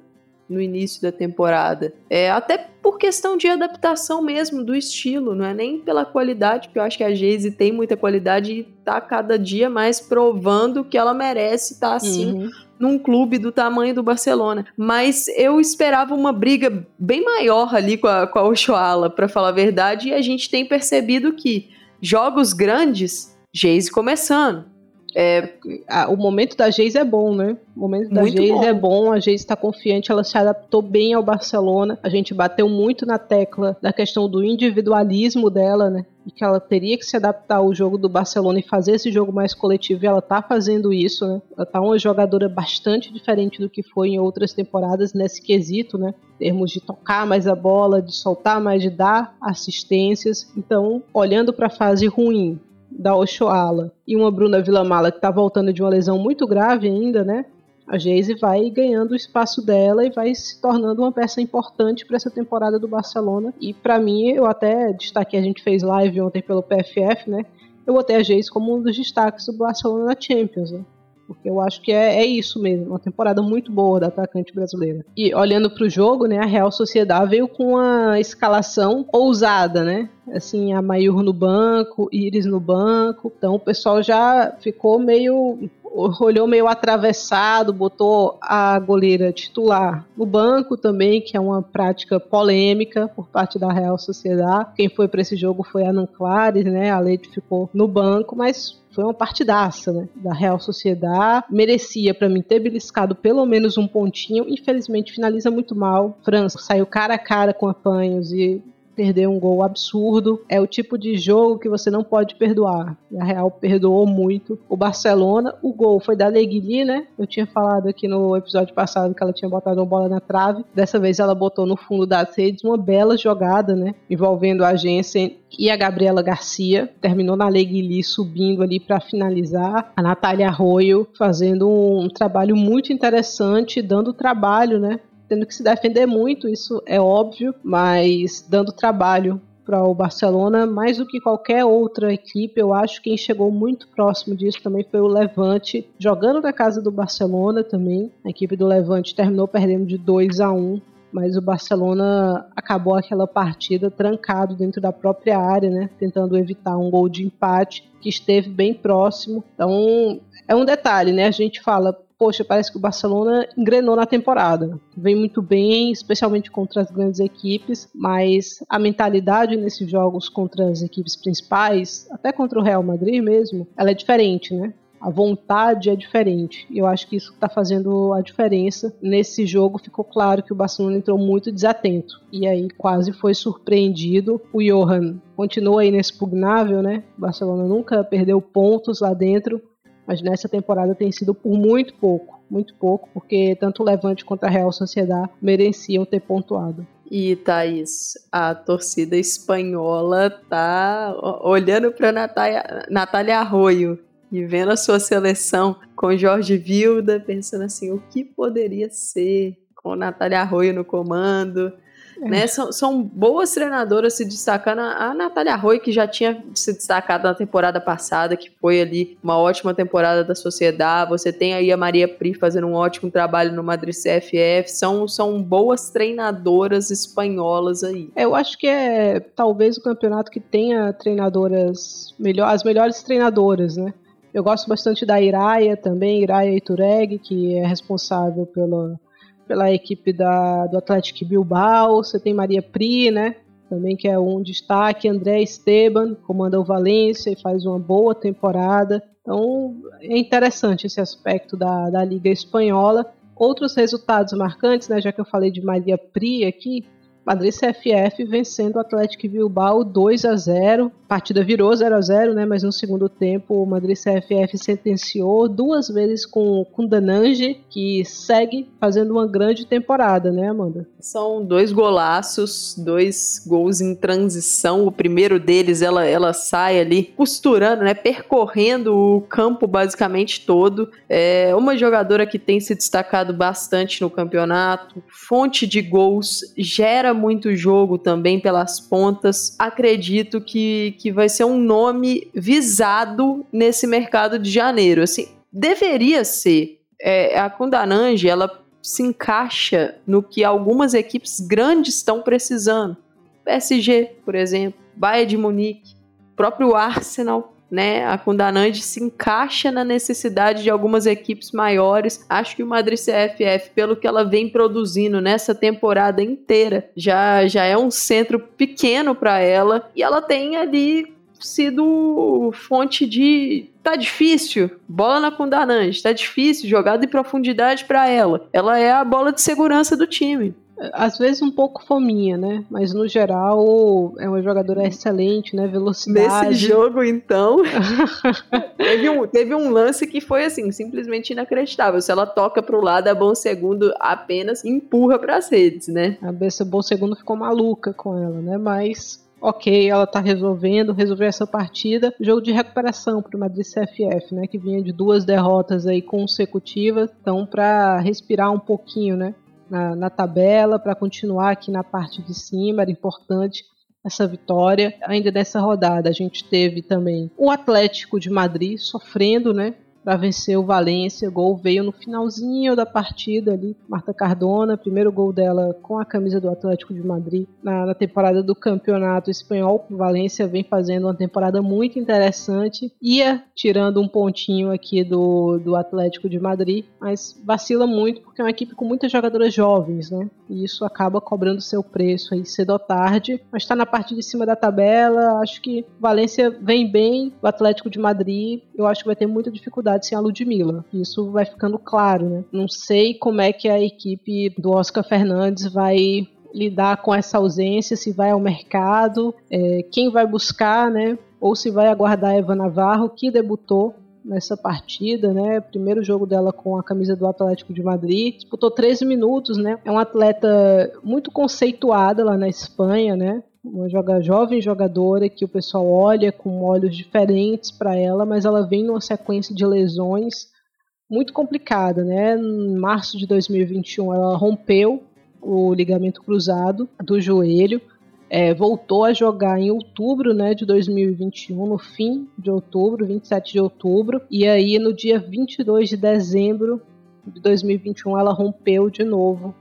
no início da temporada. É, até por questão de adaptação mesmo do estilo, não é nem pela qualidade, porque eu acho que a Geise tem muita qualidade e tá cada dia mais provando que ela merece estar tá assim uhum. num clube do tamanho do Barcelona. Mas eu esperava uma briga bem maior ali com a, com a Oshoala, para falar a verdade, e a gente tem percebido que jogos grandes, Geise começando, é, a, o momento da Geis é bom, né? O momento da Geis bom. é bom, a Geis está confiante, ela se adaptou bem ao Barcelona. A gente bateu muito na tecla da questão do individualismo dela, né? E que ela teria que se adaptar ao jogo do Barcelona e fazer esse jogo mais coletivo, e ela tá fazendo isso, né? Ela tá uma jogadora bastante diferente do que foi em outras temporadas nesse quesito, né? Em termos de tocar mais a bola, de soltar mais, de dar assistências. Então, olhando para a fase ruim da Oshoala e uma Bruna Villamala que está voltando de uma lesão muito grave ainda, né? A Geise vai ganhando o espaço dela e vai se tornando uma peça importante para essa temporada do Barcelona. E para mim, eu até destaquei, a gente fez live ontem pelo PFF, né? Eu botei a Geise como um dos destaques do Barcelona na Champions. Né? Porque eu acho que é, é isso mesmo, uma temporada muito boa da atacante brasileira. E olhando para o jogo, né, a Real Sociedade veio com uma escalação ousada, né? Assim, a Mayur no banco, Iris no banco. Então o pessoal já ficou meio olhou meio atravessado, botou a goleira titular no banco também, que é uma prática polêmica por parte da Real Sociedade. Quem foi para esse jogo foi a Nan Clares, né? A Leite ficou no banco, mas foi uma partidaça, né? Da Real Sociedade. Merecia, para mim, ter beliscado pelo menos um pontinho. Infelizmente, finaliza muito mal. França saiu cara a cara com a Panhos e perder um gol absurdo. É o tipo de jogo que você não pode perdoar. E a Real perdoou muito o Barcelona. O gol foi da Leguili, né? Eu tinha falado aqui no episódio passado que ela tinha botado uma bola na trave. Dessa vez ela botou no fundo das redes uma bela jogada, né? Envolvendo a Jensen e a Gabriela Garcia. Terminou na Leguili subindo ali para finalizar. A Natália Arroio fazendo um trabalho muito interessante, dando trabalho, né? Tendo que se defender muito, isso é óbvio, mas dando trabalho para o Barcelona, mais do que qualquer outra equipe, eu acho que quem chegou muito próximo disso também foi o Levante, jogando na casa do Barcelona também. A equipe do Levante terminou perdendo de 2 a 1 mas o Barcelona acabou aquela partida trancado dentro da própria área, né, tentando evitar um gol de empate que esteve bem próximo. Então, é um detalhe, né? A gente fala, poxa, parece que o Barcelona engrenou na temporada. Vem muito bem, especialmente contra as grandes equipes, mas a mentalidade nesses jogos contra as equipes principais, até contra o Real Madrid mesmo, ela é diferente, né? a vontade é diferente. Eu acho que isso está fazendo a diferença. Nesse jogo ficou claro que o Barcelona entrou muito desatento. E aí quase foi surpreendido. O Johan continua inexpugnável, né? O Barcelona nunca perdeu pontos lá dentro mas nessa temporada tem sido por muito pouco, muito pouco, porque tanto o Levante quanto a Real Sociedade mereciam ter pontuado. E Thaís, a torcida espanhola tá olhando para Natália, Natália Arroio e vendo a sua seleção com Jorge Vilda, pensando assim, o que poderia ser com Natália Arroio no comando, é. Né? São, são boas treinadoras se destacando. A Natália Arroio, que já tinha se destacado na temporada passada, que foi ali uma ótima temporada da Sociedade. Você tem aí a Maria Pri fazendo um ótimo trabalho no Madrid CFF. São, são boas treinadoras espanholas aí. Eu acho que é talvez o campeonato que tenha treinadoras melhor, as melhores treinadoras, né? Eu gosto bastante da Iraia também, Iraia Itureg, que é responsável pela pela equipe da, do Atlético Bilbao. Você tem Maria Pri, né? Também que é um destaque. André Esteban comanda o Valência e faz uma boa temporada. Então é interessante esse aspecto da, da Liga Espanhola. Outros resultados marcantes, né? Já que eu falei de Maria Pri aqui, Madrid CFF vencendo o Atlético Bilbao 2 a 0. A partida virou 0 a 0, né, mas no segundo tempo o Madrid CFF sentenciou duas vezes com com Danange, que segue fazendo uma grande temporada, né, Amanda? São dois golaços, dois gols em transição. O primeiro deles ela ela sai ali costurando, né, percorrendo o campo basicamente todo. É uma jogadora que tem se destacado bastante no campeonato, fonte de gols, gera muito jogo também pelas pontas. Acredito que, que vai ser um nome visado nesse mercado de janeiro. Assim, deveria ser. É, a Kundanange, ela se encaixa no que algumas equipes grandes estão precisando. PSG, por exemplo, Bayern de Munique, próprio Arsenal né? A Kundanand se encaixa na necessidade de algumas equipes maiores. Acho que o Madrid CFF, pelo que ela vem produzindo nessa temporada inteira, já, já é um centro pequeno para ela e ela tem ali sido fonte de tá difícil, bola na Kundanand, tá difícil, jogada em profundidade para ela. Ela é a bola de segurança do time às vezes um pouco fominha, né? Mas no geral é uma jogadora excelente, né? Velocidade. Nesse jogo, então, teve, um, teve um lance que foi assim, simplesmente inacreditável. Se ela toca pro lado, a Bom Segundo apenas empurra para as redes, né? A Bessa Bom Segundo ficou maluca com ela, né? Mas ok, ela tá resolvendo, resolveu essa partida. Jogo de recuperação pro Madrid CFF, né? Que vinha de duas derrotas aí consecutivas. Então, para respirar um pouquinho, né? Na, na tabela para continuar aqui na parte de cima. Era importante essa vitória. Ainda nessa rodada a gente teve também o Atlético de Madrid sofrendo, né? Para vencer o Valência. O gol veio no finalzinho da partida ali. Marta Cardona, primeiro gol dela com a camisa do Atlético de Madrid na, na temporada do Campeonato Espanhol. O Valência vem fazendo uma temporada muito interessante. Ia tirando um pontinho aqui do, do Atlético de Madrid, mas vacila muito porque é uma equipe com muitas jogadoras jovens, né? E isso acaba cobrando seu preço aí cedo ou tarde. Mas está na parte de cima da tabela. Acho que Valência vem bem. O Atlético de Madrid, eu acho que vai ter muita dificuldade dificuldade sem a Ludmilla. Isso vai ficando claro, né? Não sei como é que a equipe do Oscar Fernandes vai lidar com essa ausência, se vai ao mercado, é, quem vai buscar, né? Ou se vai aguardar a Eva Navarro, que debutou nessa partida, né? Primeiro jogo dela com a camisa do Atlético de Madrid, disputou 13 minutos, né? É uma atleta muito conceituada lá na Espanha, né? Uma joga, jovem jogadora que o pessoal olha com olhos diferentes para ela, mas ela vem numa sequência de lesões muito complicada, né? Em março de 2021 ela rompeu o ligamento cruzado do joelho é, voltou a jogar em outubro né, de 2021, no fim de outubro, 27 de outubro, e aí no dia 22 de dezembro de 2021 ela rompeu de novo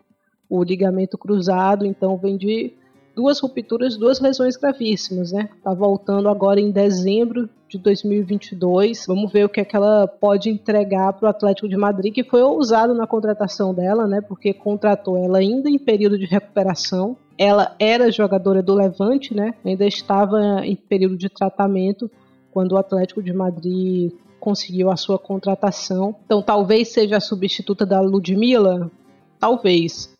o ligamento cruzado, então vem de duas rupturas, duas lesões gravíssimas, né? Tá voltando agora em dezembro de 2022. Vamos ver o que é que ela pode entregar para o Atlético de Madrid, que foi ousado na contratação dela, né? Porque contratou ela ainda em período de recuperação ela era jogadora do Levante, né? Ainda estava em período de tratamento quando o Atlético de Madrid conseguiu a sua contratação. Então talvez seja a substituta da Ludmilla, talvez.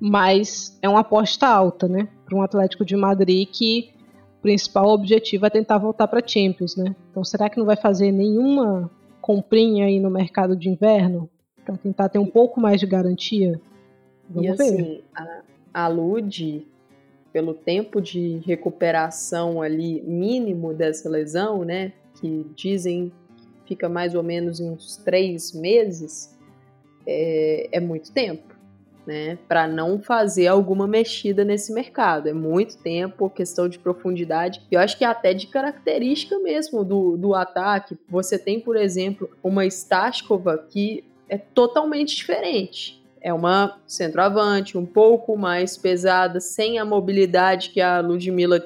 Mas é uma aposta alta, né? Para um Atlético de Madrid que o principal objetivo é tentar voltar para Champions, né? Então será que não vai fazer nenhuma comprinha aí no mercado de inverno para tentar ter um pouco mais de garantia? Vamos e assim, ver. A alude pelo tempo de recuperação ali mínimo dessa lesão, né? Que dizem fica mais ou menos em uns três meses, é, é muito tempo, né? Para não fazer alguma mexida nesse mercado. É muito tempo, questão de profundidade. E eu acho que até de característica mesmo do, do ataque. Você tem, por exemplo, uma Stashkova que é totalmente diferente é uma centroavante um pouco mais pesada, sem a mobilidade que a Ludmilla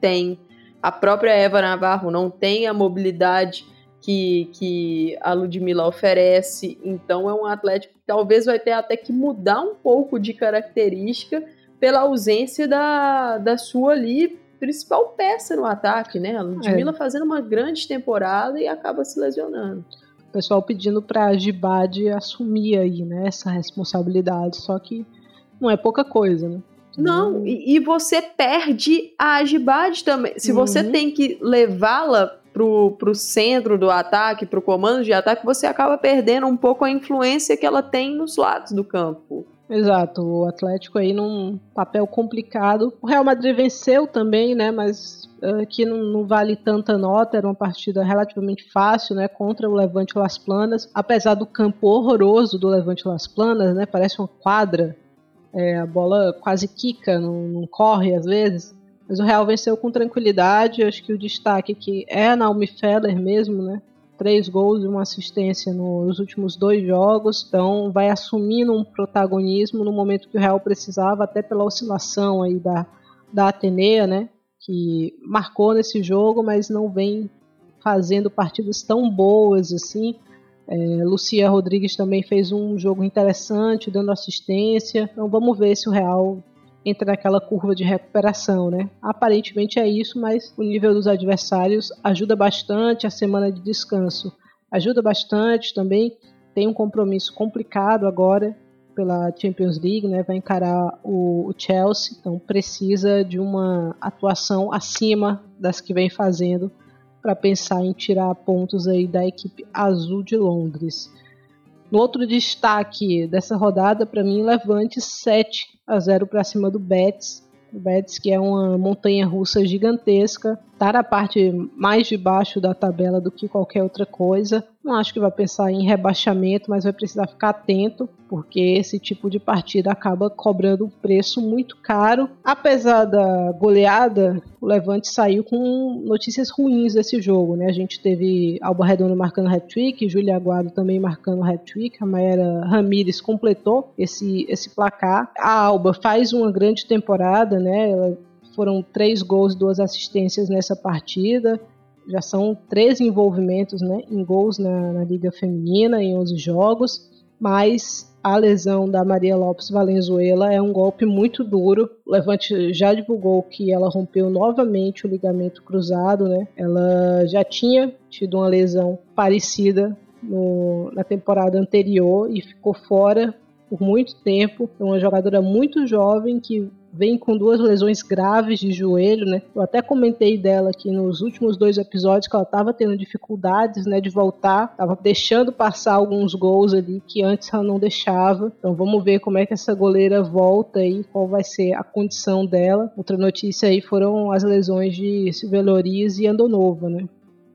tem. A própria Eva Navarro não tem a mobilidade que, que a Ludmilla oferece. Então é um Atlético que talvez vai ter até que mudar um pouco de característica pela ausência da, da sua ali principal peça no ataque, né? A Ludmilla é. fazendo uma grande temporada e acaba se lesionando pessoal pedindo para a Gibad assumir aí, né, essa responsabilidade, só que não é pouca coisa, né? Não, e, e você perde a Gibad também. Se uhum. você tem que levá-la pro, centro do ataque, pro comando de ataque, você acaba perdendo um pouco a influência que ela tem nos lados do campo. Exato, o Atlético aí num papel complicado. O Real Madrid venceu também, né? Mas uh, que não, não, vale tanta nota, era uma partida relativamente fácil, né? Contra o Levante Las Planas. Apesar do campo horroroso do Levante Las Planas, né? Parece uma quadra. É, a bola quase quica, não, não corre às vezes. Mas o Real venceu com tranquilidade. Eu acho que o destaque aqui é a Naomi Feller mesmo, né? três gols e uma assistência nos últimos dois jogos, então vai assumindo um protagonismo no momento que o Real precisava, até pela oscilação aí da, da Atenea, né, que marcou nesse jogo, mas não vem fazendo partidas tão boas assim. É, Lucia Rodrigues também fez um jogo interessante, dando assistência. Então vamos ver se o Real entra naquela curva de recuperação, né? Aparentemente é isso, mas o nível dos adversários ajuda bastante, a semana de descanso ajuda bastante também. Tem um compromisso complicado agora pela Champions League, né? Vai encarar o, Chelsea, então precisa de uma atuação acima das que vem fazendo para pensar em tirar pontos aí da equipe azul de Londres. No outro destaque dessa rodada, para mim, Levante 7 a 0 para cima do Betis. O Betis, que é uma montanha russa gigantesca, está na parte mais de baixo da tabela do que qualquer outra coisa. Não acho que vai pensar em rebaixamento, mas vai precisar ficar atento, porque esse tipo de partida acaba cobrando um preço muito caro. Apesar da goleada, o Levante saiu com notícias ruins desse jogo. Né? A gente teve Alba Redondo marcando hat-trick, Júlia Aguado também marcando hat-trick, a Maera Ramírez completou esse, esse placar. A Alba faz uma grande temporada, né? Ela foram três gols, duas assistências nessa partida. Já são três envolvimentos né, em gols na, na Liga Feminina, em 11 jogos. Mas a lesão da Maria Lopes Valenzuela é um golpe muito duro. O Levante já divulgou que ela rompeu novamente o ligamento cruzado, né? Ela já tinha tido uma lesão parecida no, na temporada anterior e ficou fora por muito tempo. É uma jogadora muito jovem que vem com duas lesões graves de joelho, né? Eu até comentei dela aqui nos últimos dois episódios que ela estava tendo dificuldades, né, de voltar, estava deixando passar alguns gols ali que antes ela não deixava. Então vamos ver como é que essa goleira volta e qual vai ser a condição dela. Outra notícia aí foram as lesões de Silvia Loris e Andonova, né?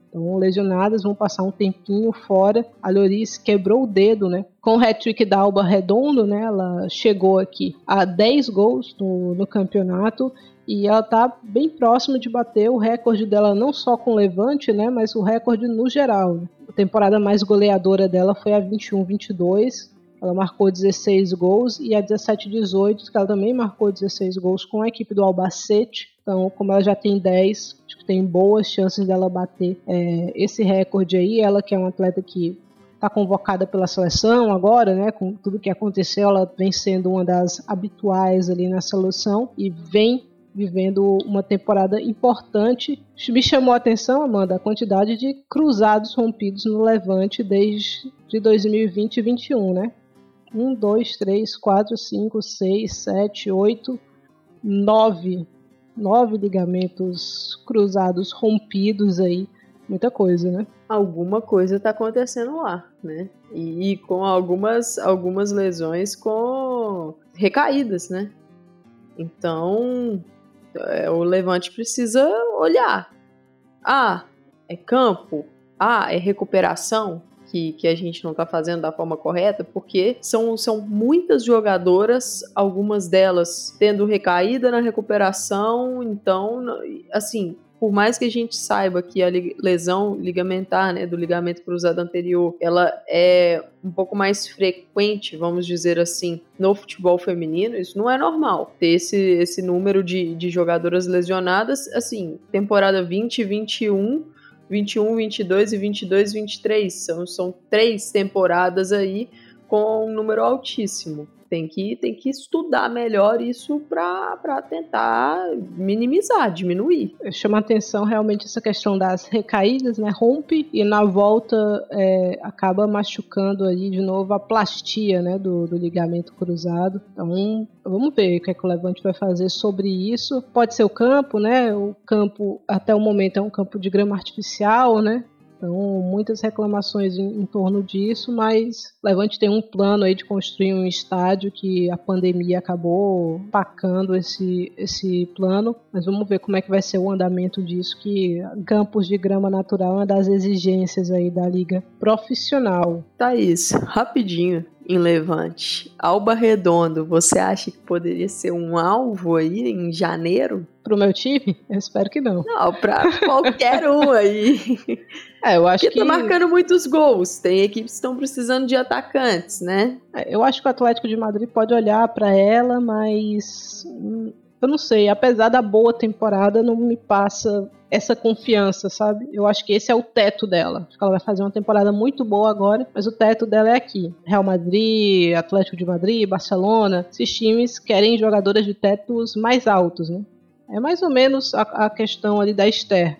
Então, lesionadas vão passar um tempinho fora. A Loris quebrou o dedo, né? Com o hat-trick da Alba Redondo, né? Ela chegou aqui a 10 gols no, no campeonato e ela tá bem próxima de bater o recorde dela não só com o Levante, né, mas o recorde no geral. Né? A temporada mais goleadora dela foi a 21-22, ela marcou 16 gols e a 17-18, que ela também marcou 16 gols com a equipe do Albacete. Então, como ela já tem 10, acho que tem boas chances dela bater é, esse recorde aí. Ela que é uma atleta que está convocada pela seleção agora, né? Com tudo que aconteceu, ela vem sendo uma das habituais ali na seleção e vem vivendo uma temporada importante. Me chamou a atenção, Amanda, a quantidade de cruzados rompidos no Levante desde 2020 e 2021, né? 1, 2, 3, 4, 5, 6, 7, 8, 9. 9 ligamentos cruzados rompidos aí. Muita coisa, né? Alguma coisa está acontecendo lá, né? E, e com algumas, algumas lesões com recaídas, né? Então, é, o Levante precisa olhar. Ah, é campo? Ah, é recuperação? Que, que a gente não está fazendo da forma correta, porque são, são muitas jogadoras, algumas delas tendo recaída na recuperação, então, assim, por mais que a gente saiba que a lesão ligamentar, né, do ligamento cruzado anterior, ela é um pouco mais frequente, vamos dizer assim, no futebol feminino, isso não é normal. Ter esse, esse número de, de jogadoras lesionadas, assim, temporada 2021 21, 22 e 22, 23. São, são três temporadas aí com um número altíssimo tem que, tem que estudar melhor isso para tentar minimizar, diminuir. Chama atenção realmente essa questão das recaídas, né? Rompe e na volta é, acaba machucando ali de novo a plastia né? do, do ligamento cruzado. Então vamos ver o que, é que o Levante vai fazer sobre isso. Pode ser o campo, né? O campo até o momento é um campo de grama artificial, né? Então, muitas reclamações em, em, torno disso, mas Levante tem um plano aí de construir um estádio que a pandemia acabou pacando esse, esse plano, mas vamos ver como é que vai ser o andamento disso, que campos de grama natural é uma das exigências aí da liga profissional. Thaís, rapidinho, em Levante. Alba Redondo, você acha que poderia ser um alvo aí em janeiro? Pro meu time? Eu espero que não. Não, pra qualquer um aí. É, eu acho Porque que. tá marcando muitos gols. Tem equipes que estão precisando de atacantes, né? É, eu acho que o Atlético de Madrid pode olhar para ela, mas. Hum, eu não sei, apesar da boa temporada, não me passa essa confiança, sabe? Eu acho que esse é o teto dela. Acho que ela vai fazer uma temporada muito boa agora, mas o teto dela é aqui. Real Madrid, Atlético de Madrid, Barcelona, esses times querem jogadoras de tetos mais altos, né? É mais ou menos a, a questão ali da Esther.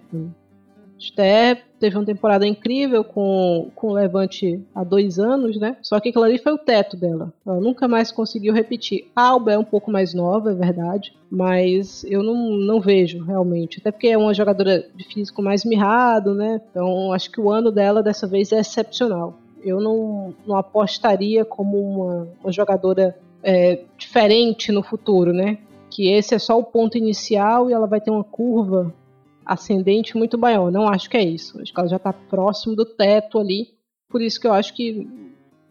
Esther teve uma temporada incrível com, com o Levante há dois anos, né? Só que aquilo ali foi o teto dela. Ela nunca mais conseguiu repetir. A Alba é um pouco mais nova, é verdade, mas eu não, não vejo realmente. Até porque é uma jogadora de físico mais mirrado, né? Então acho que o ano dela dessa vez é excepcional. Eu não, não apostaria como uma, uma jogadora é, diferente no futuro, né? Que esse é só o ponto inicial e ela vai ter uma curva ascendente muito maior. Não acho que é isso. Acho que ela já está próximo do teto ali. Por isso que eu acho que,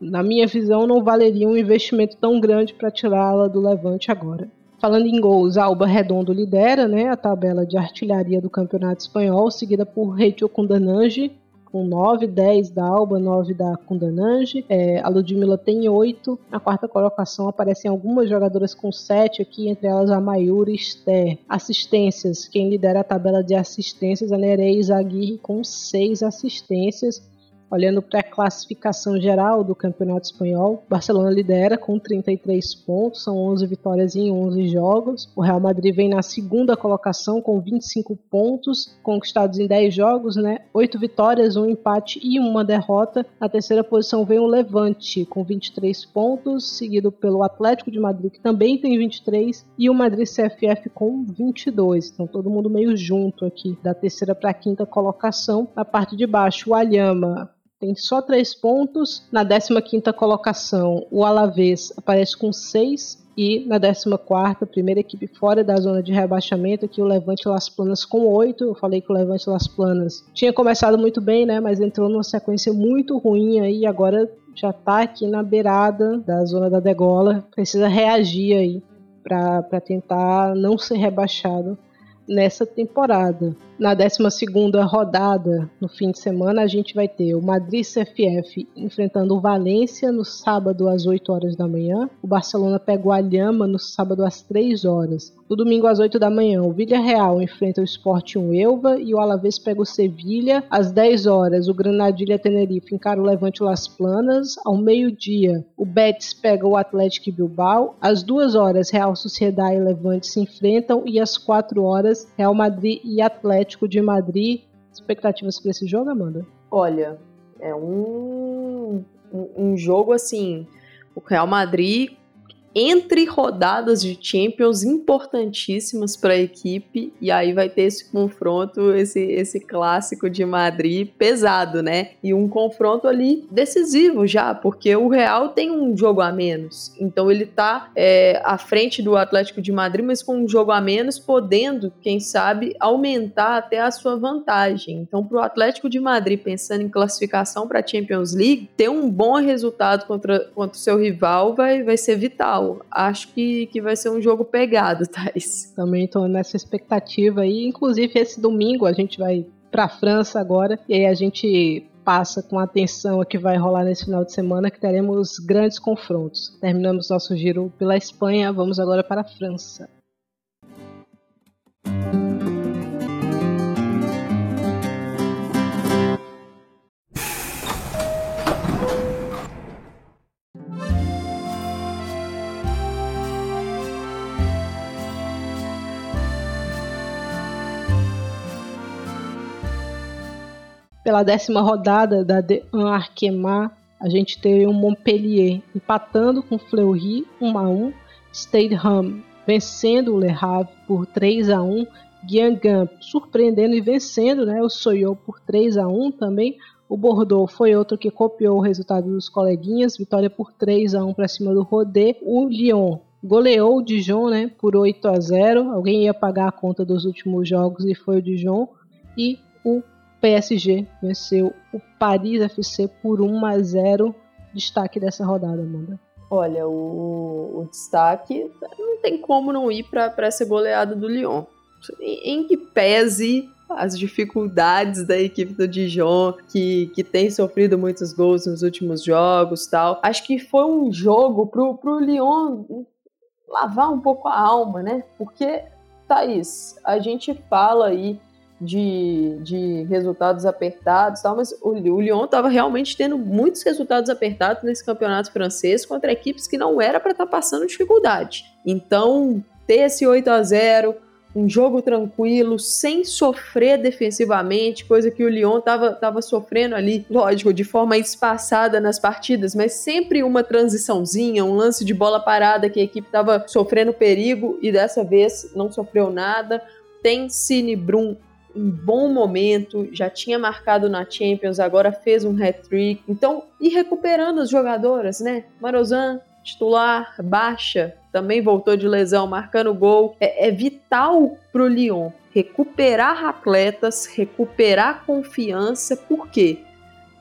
na minha visão, não valeria um investimento tão grande para tirá-la do levante agora. Falando em gols, Alba Redondo lidera né, a tabela de artilharia do Campeonato Espanhol, seguida por Reitio Kundananji, com 9, 10 da Alba, 9 da Kundananji. É, a Ludmilla tem 8. Na quarta colocação aparecem algumas jogadoras com 7 aqui, entre elas a Mayuri Esther. Assistências, quem lidera a tabela de assistências é Nereis Aguirre com 6 assistências. Olhando para a classificação geral do Campeonato Espanhol, Barcelona lidera com 33 pontos, são 11 vitórias em 11 jogos. O Real Madrid vem na segunda colocação com 25 pontos, conquistados em 10 jogos, né? 8 vitórias, um empate e uma derrota. Na terceira posição vem o Levante com 23 pontos, seguido pelo Atlético de Madrid, que também tem 23, e o Madrid CFF com 22. Então todo mundo meio junto aqui, da terceira para a quinta colocação. Na parte de baixo, o Alhama tem só três pontos. Na 15 colocação, o Alavés aparece com seis. E na 14, primeira equipe fora da zona de rebaixamento, aqui o Levante Las Planas com 8. Eu falei que o Levante Las Planas tinha começado muito bem, né? Mas entrou numa sequência muito ruim aí. Agora já tá aqui na beirada da zona da degola. Precisa reagir aí para tentar não ser rebaixado nessa temporada. Na 12 rodada, no fim de semana, a gente vai ter o Madrid CFF enfrentando o Valência no sábado às 8 horas da manhã. O Barcelona pega o Alhama no sábado às 3 horas. No domingo às 8 da manhã, o Villarreal enfrenta o Sporting Elva e o Alavés pega o Sevilha. Às 10 horas, o Granadilha Tenerife encara o Levante Las Planas. Ao meio-dia, o Betis pega o Atlético Bilbao. Às 2 horas, Real Sociedade e Levante se enfrentam e às 4 horas, Real Madrid e Atlético Atlético de Madrid. Expectativas para esse jogo, Amanda? Olha, é um, um, um jogo assim. O Real Madrid entre rodadas de Champions importantíssimas para a equipe e aí vai ter esse confronto, esse, esse clássico de Madrid pesado, né? E um confronto ali decisivo já, porque o Real tem um jogo a menos, então ele tá é, à frente do Atlético de Madrid, mas com um jogo a menos, podendo, quem sabe, aumentar até a sua vantagem. Então, para o Atlético de Madrid, pensando em classificação para a Champions League, ter um bom resultado contra, contra o seu rival vai, vai ser vital acho que, que vai ser um jogo pegado, Thais. Também estou nessa expectativa aí. Inclusive, esse domingo a gente vai para a França agora. E aí a gente passa com atenção a que vai rolar nesse final de semana, que teremos grandes confrontos. Terminamos nosso giro pela Espanha, vamos agora para a França. Pela décima rodada da De Arkema, a gente teve um Montpellier empatando com Fleury 1 a 1, Stade vencendo o Le Havre por 3 a 1, Guingamp surpreendendo e vencendo, né, o Soyou por 3 a 1 também. O Bordeaux foi outro que copiou o resultado dos coleguinhas, vitória por 3 a 1 para cima do Rodé. O Lyon goleou o Dijon, né, por 8 a 0. Alguém ia pagar a conta dos últimos jogos e foi o Dijon. E PSG venceu o Paris FC por 1 a 0. Destaque dessa rodada, Amanda. Olha, o, o destaque não tem como não ir para essa goleada do Lyon. Em, em que pese as dificuldades da equipe do Dijon, que, que tem sofrido muitos gols nos últimos jogos tal. Acho que foi um jogo pro, pro Lyon lavar um pouco a alma, né? Porque, Thaís, a gente fala aí de, de resultados apertados, tal, mas o, o Lyon estava realmente tendo muitos resultados apertados nesse campeonato francês contra equipes que não era para estar tá passando dificuldade. Então, ter esse 8 a 0 um jogo tranquilo, sem sofrer defensivamente, coisa que o Lyon estava tava sofrendo ali, lógico, de forma espaçada nas partidas, mas sempre uma transiçãozinha, um lance de bola parada que a equipe estava sofrendo perigo e dessa vez não sofreu nada. Tem Cine Brum um bom momento, já tinha marcado na Champions, agora fez um hat-trick. Então, e recuperando as jogadoras, né? Marozan, titular, baixa, também voltou de lesão, marcando gol. É, é vital para o Lyon recuperar atletas, recuperar confiança. Por quê?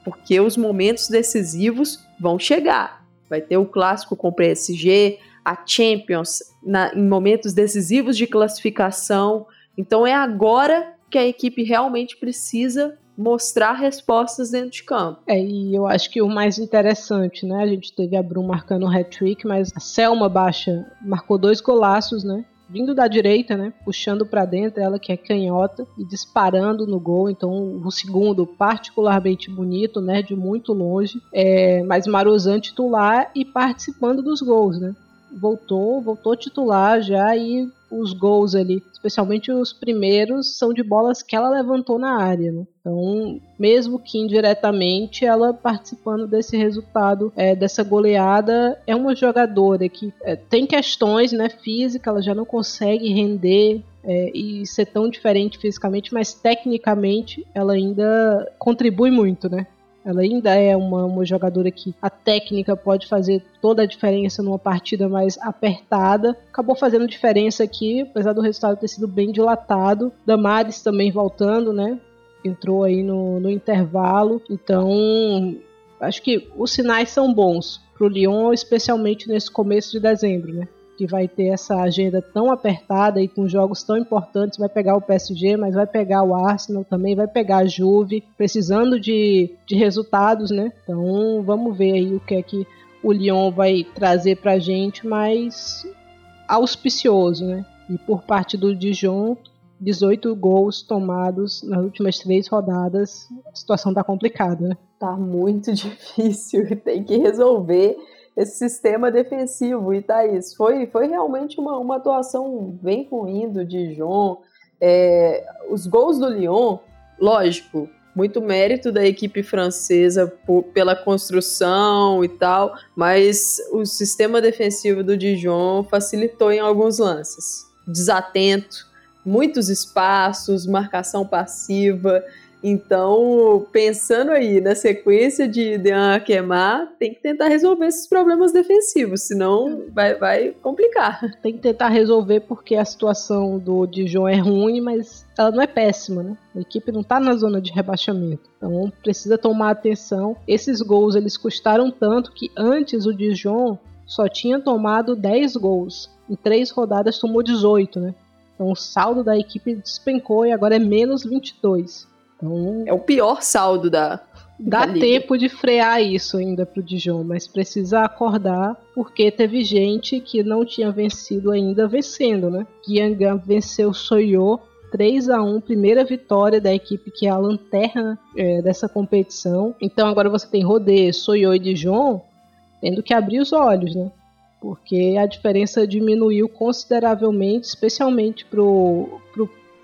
Porque os momentos decisivos vão chegar. Vai ter o clássico com o PSG, a Champions na, em momentos decisivos de classificação. Então é agora que a equipe realmente precisa mostrar respostas dentro de campo. É, e eu acho que o mais interessante, né? A gente teve a Brum marcando um hat-trick, mas a Selma Baixa marcou dois golaços, né? vindo da direita, né? Puxando para dentro, ela que é canhota e disparando no gol. Então, o segundo, particularmente bonito, né? De muito longe. É, mas Marozan titular e participando dos gols, né? Voltou, voltou titular já e os gols ali, especialmente os primeiros, são de bolas que ela levantou na área. Né? Então, mesmo que indiretamente, ela participando desse resultado, é, dessa goleada, é uma jogadora que é, tem questões né, físicas, ela já não consegue render é, e ser tão diferente fisicamente, mas tecnicamente ela ainda contribui muito, né? Ela ainda é uma, uma jogadora que a técnica pode fazer toda a diferença numa partida mais apertada. Acabou fazendo diferença aqui, apesar do resultado ter sido bem dilatado. Damares também voltando, né? Entrou aí no, no intervalo. Então, acho que os sinais são bons para o Lyon, especialmente nesse começo de dezembro, né? Que vai ter essa agenda tão apertada e com jogos tão importantes, vai pegar o PSG, mas vai pegar o Arsenal também, vai pegar a Juve, precisando de, de resultados, né? Então vamos ver aí o que é que o Lyon vai trazer pra gente, mas auspicioso, né? E por parte do Dijon, 18 gols tomados nas últimas três rodadas, a situação tá complicada, né? Tá muito difícil, tem que resolver esse sistema defensivo. E Thaís, foi, foi realmente uma, uma atuação bem ruim do Dijon. É, os gols do Lyon, lógico, muito mérito da equipe francesa por, pela construção e tal, mas o sistema defensivo do Dijon facilitou em alguns lances. Desatento, muitos espaços, marcação passiva. Então, pensando aí na sequência de Dean queimar, tem que tentar resolver esses problemas defensivos, senão vai, vai complicar. Tem que tentar resolver porque a situação do Dijon é ruim, mas ela não é péssima, né? A equipe não tá na zona de rebaixamento. Então precisa tomar atenção. Esses gols eles custaram tanto que antes o Dijon só tinha tomado 10 gols. Em três rodadas tomou 18, né? Então o saldo da equipe despencou e agora é menos 22. Então, é o pior saldo da. Dá da tempo de frear isso ainda pro Dijon, mas precisa acordar porque teve gente que não tinha vencido ainda vencendo, né? Guiangan venceu Soyo 3 a 1 primeira vitória da equipe que é a lanterna é, dessa competição. Então agora você tem Rodê, Soyo e Dijon tendo que abrir os olhos, né? Porque a diferença diminuiu consideravelmente, especialmente pro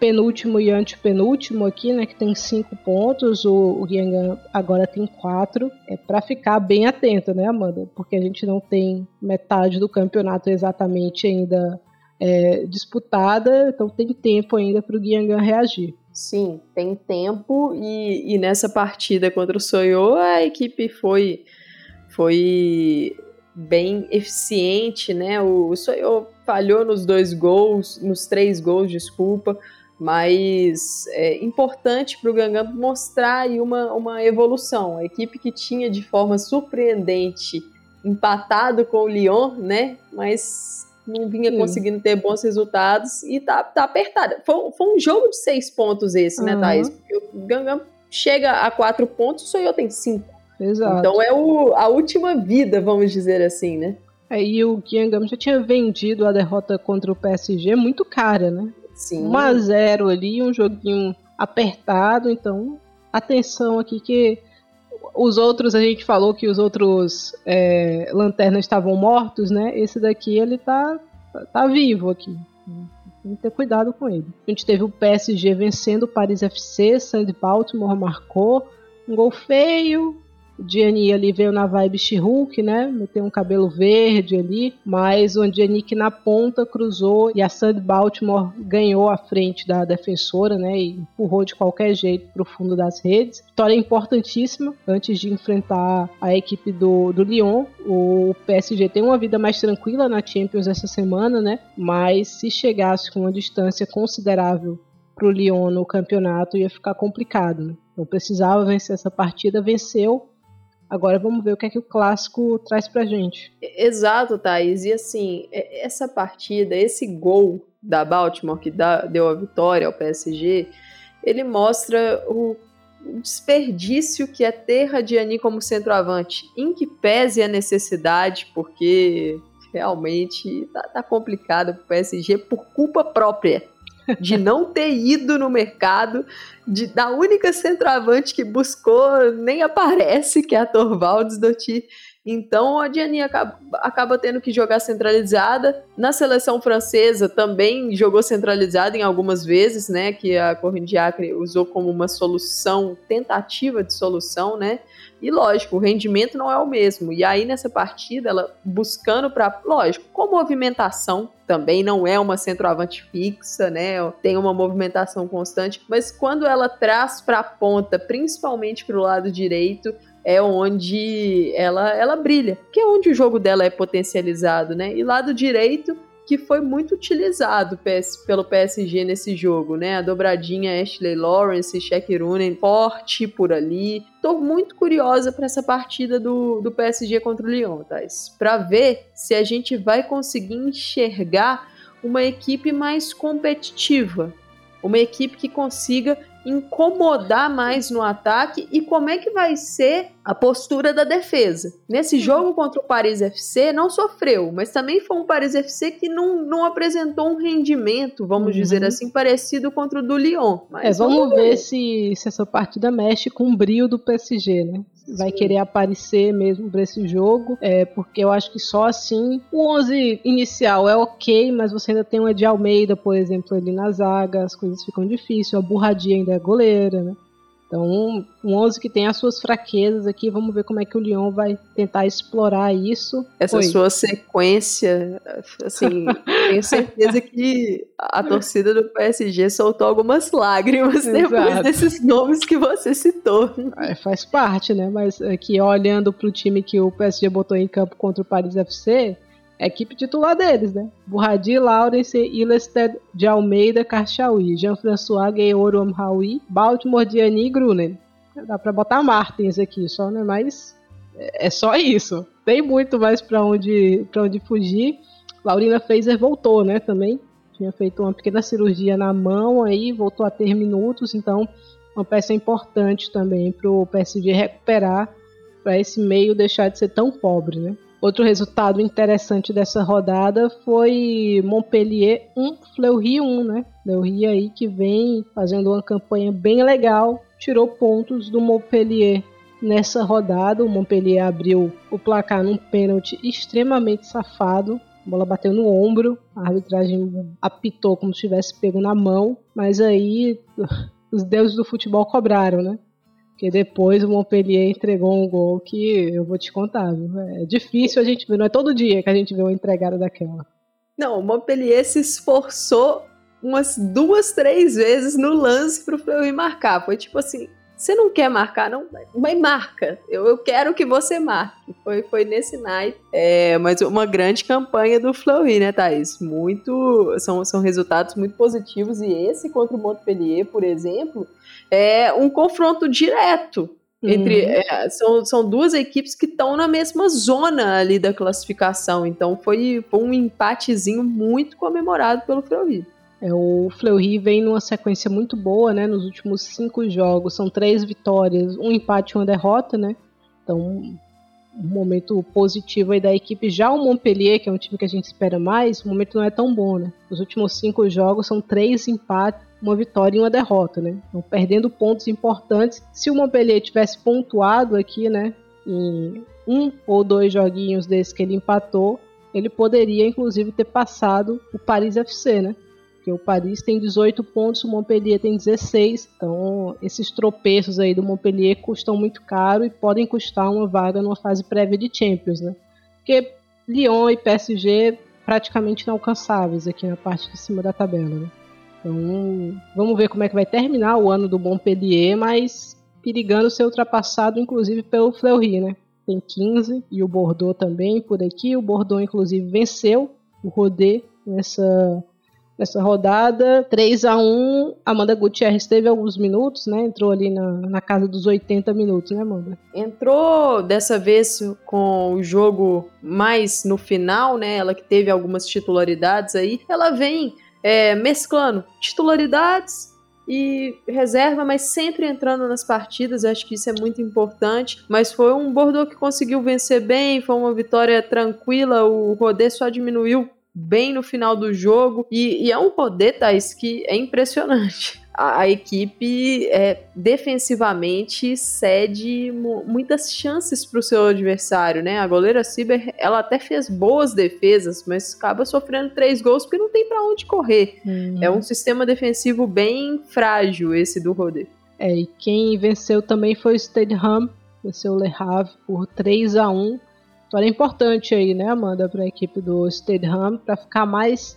penúltimo e antepenúltimo aqui, né, que tem cinco pontos, o, o Yangan agora tem quatro. É para ficar bem atento, né, Amanda? Porque a gente não tem metade do campeonato exatamente ainda é, disputada, então tem tempo ainda para o Guiangan reagir. Sim, tem tempo e, e nessa partida contra o Soyo a equipe foi foi bem eficiente, né? O, o Soyo falhou nos dois gols, nos três gols, desculpa, mas é importante para o Gangan mostrar aí uma, uma evolução. A equipe que tinha de forma surpreendente empatado com o Lyon, né? Mas não vinha Sim. conseguindo ter bons resultados e tá, tá apertada. Foi, foi um jogo de seis pontos esse, uhum. né, Thaís? Porque o Gangan chega a quatro pontos, o Soyo tem cinco. Exato. Então é o, a última vida, vamos dizer assim, né? Aí é, o Guangam já tinha vendido a derrota contra o PSG muito cara, né? Sim. 1 a 0 ali, um joguinho apertado, então atenção aqui que os outros a gente falou que os outros é, lanternas estavam mortos, né? Esse daqui ele tá tá vivo aqui. Tem que ter cuidado com ele. A gente teve o PSG vencendo o Paris FC, Sandy Baltimore marcou um gol feio, o Gianni ali veio na vibe She-Hulk, né? Meteu um cabelo verde ali, mas o Gianni na ponta cruzou e a Sandy Baltimore ganhou a frente da defensora, né? E empurrou de qualquer jeito para o fundo das redes. Vitória importantíssima antes de enfrentar a equipe do, do Lyon. O PSG tem uma vida mais tranquila na Champions essa semana, né? Mas se chegasse com uma distância considerável para o Lyon no campeonato ia ficar complicado. Né? Então precisava vencer essa partida, venceu Agora vamos ver o que é que o clássico traz pra gente. Exato, Thaís. E assim, essa partida, esse gol da Baltimore que deu a vitória ao PSG, ele mostra o desperdício que é ter Radiani como centroavante, em que pese a necessidade, porque realmente tá, tá complicado pro PSG por culpa própria. De não ter ido no mercado, de, da única centroavante que buscou, nem aparece, que é a Torvalds Dotti. Então a Diani acaba, acaba, tendo que jogar centralizada. Na seleção francesa também jogou centralizada em algumas vezes, né? Que a Corinne Diacre usou como uma solução, tentativa de solução, né? E lógico, o rendimento não é o mesmo. E aí nessa partida, ela buscando para, lógico, com movimentação, também não é uma centroavante fixa, né? Tem uma movimentação constante, mas quando ela traz para a ponta, principalmente para o lado direito, é onde ela, ela brilha, que é onde o jogo dela é potencializado, né? E lado direito, que foi muito utilizado pelo PSG nesse jogo, né? A dobradinha Ashley Lawrence e Shaq Runen forte por ali. Tô muito curiosa para essa partida do, do PSG contra o Lyon, Thais. Para ver se a gente vai conseguir enxergar uma equipe mais competitiva, uma equipe que consiga incomodar mais no ataque e como é que vai ser a postura da defesa. Nesse jogo contra o Paris FC não sofreu, mas também foi um Paris FC que não, não apresentou um rendimento, vamos uhum. dizer assim, parecido contra o do Lyon. Mas é, vamos, vamos ver, ver se, se essa partida mexe com o brilho do PSG, né? Vai querer aparecer mesmo para esse jogo, é, porque eu acho que só assim o 11 inicial é ok, mas você ainda tem uma de Almeida, por exemplo, ali na zaga, as coisas ficam difíceis, a Burradia ainda é goleira, né? Então, um, 11 que tem as suas fraquezas aqui, vamos ver como é que o Lyon vai tentar explorar isso. Essa sua sequência, assim, tenho certeza que a torcida do PSG soltou algumas lágrimas Exato. depois desses nomes que você citou. É, faz parte, né? Mas aqui, olhando para o time que o PSG botou em campo contra o Paris FC, equipe titular deles, né? Burradi, Lawrence, Ilested de Almeida, Karchaui, Jean-François, Gueoro, Amhaui, Baltimore, Diani e Grunen. Dá pra botar Martins aqui só, né? Mas é só isso. Tem muito mais pra onde, pra onde fugir. Laurina Fraser voltou, né? Também tinha feito uma pequena cirurgia na mão aí, voltou a ter minutos, então uma peça importante também pro PSG recuperar para esse meio deixar de ser tão pobre, né? Outro resultado interessante dessa rodada foi Montpellier 1, Fleury 1, né? Fleury aí que vem fazendo uma campanha bem legal, tirou pontos do Montpellier nessa rodada. O Montpellier abriu o placar num pênalti extremamente safado. A bola bateu no ombro, a arbitragem apitou como se tivesse pego na mão, mas aí os deuses do futebol cobraram, né? Porque depois o Montpellier entregou um gol que eu vou te contar, viu? É difícil a gente ver, não é todo dia que a gente vê uma entregada daquela. Não, o Montpellier se esforçou umas duas, três vezes no lance pro Fleury marcar. Foi tipo assim, você não quer marcar, não? Mas marca. Eu, eu quero que você marque. Foi, foi nesse night. É, mas uma grande campanha do Fleury, né, Thaís? Muito. São, são resultados muito positivos. E esse contra o Montpellier, por exemplo, é um confronto direto. Entre, uhum. é, são, são duas equipes que estão na mesma zona ali da classificação. Então foi, foi um empatezinho muito comemorado pelo Fleury. É, o Fleury vem numa sequência muito boa, né? Nos últimos cinco jogos são três vitórias, um empate e uma derrota, né? Então, um momento positivo aí da equipe. Já o Montpellier, que é um time que a gente espera mais, o momento não é tão bom, né? Os últimos cinco jogos são três empates, uma vitória e uma derrota, né? Então, perdendo pontos importantes. Se o Montpellier tivesse pontuado aqui, né? Em um ou dois joguinhos desses que ele empatou, ele poderia, inclusive, ter passado o Paris FC, né? Porque o Paris tem 18 pontos, o Montpellier tem 16. Então, esses tropeços aí do Montpellier custam muito caro e podem custar uma vaga numa fase prévia de Champions, né? Porque Lyon e PSG praticamente inalcançáveis aqui na parte de cima da tabela, né? Então, vamos ver como é que vai terminar o ano do Montpellier, mas perigando ser ultrapassado, inclusive, pelo Fleury, né? Tem 15 e o Bordeaux também por aqui. O Bordeaux, inclusive, venceu o Rodé nessa nessa rodada. 3 a 1 Amanda Gutierrez teve alguns minutos, né? Entrou ali na, na casa dos 80 minutos, né, Amanda? Entrou dessa vez com o jogo mais no final, né? Ela que teve algumas titularidades aí. Ela vem é, mesclando titularidades e reserva, mas sempre entrando nas partidas, acho que isso é muito importante. Mas foi um Bordeaux que conseguiu vencer bem, foi uma vitória tranquila, o Rodê só diminuiu bem no final do jogo, e, e é um Rodê, Thaís, que é impressionante a, a equipe é, defensivamente cede muitas chances para o seu adversário, né? A goleira Ciber, ela até fez boas defesas, mas acaba sofrendo três gols porque não tem para onde correr. Uhum. É um sistema defensivo bem frágil esse do Rodê. É, e quem venceu também foi o Stedham, venceu o Le Havre por 3 a 1 Vitória importante aí, né, Amanda, para a equipe do Stedham, para ficar mais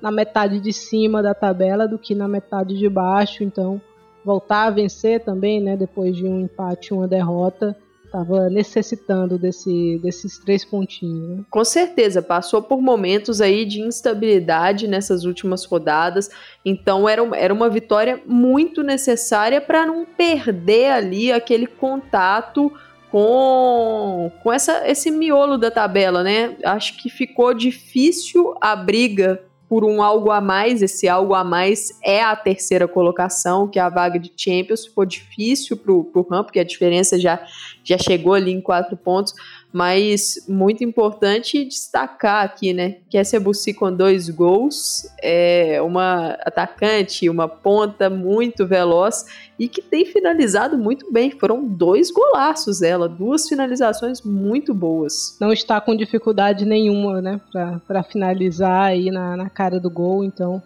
na metade de cima da tabela do que na metade de baixo. Então, voltar a vencer também, né, depois de um empate uma derrota, estava necessitando desse, desses três pontinhos. Né? Com certeza, passou por momentos aí de instabilidade nessas últimas rodadas, então era, era uma vitória muito necessária para não perder ali aquele contato com, com essa, esse miolo da tabela, né? Acho que ficou difícil a briga por um algo a mais. Esse algo a mais é a terceira colocação, que é a vaga de Champions. Ficou difícil para o Ram, porque a diferença já, já chegou ali em quatro pontos mas muito importante destacar aqui, né, que essa Bussi com dois gols, é uma atacante, uma ponta muito veloz e que tem finalizado muito bem. Foram dois golaços dela, duas finalizações muito boas. Não está com dificuldade nenhuma, né, para finalizar aí na, na cara do gol, então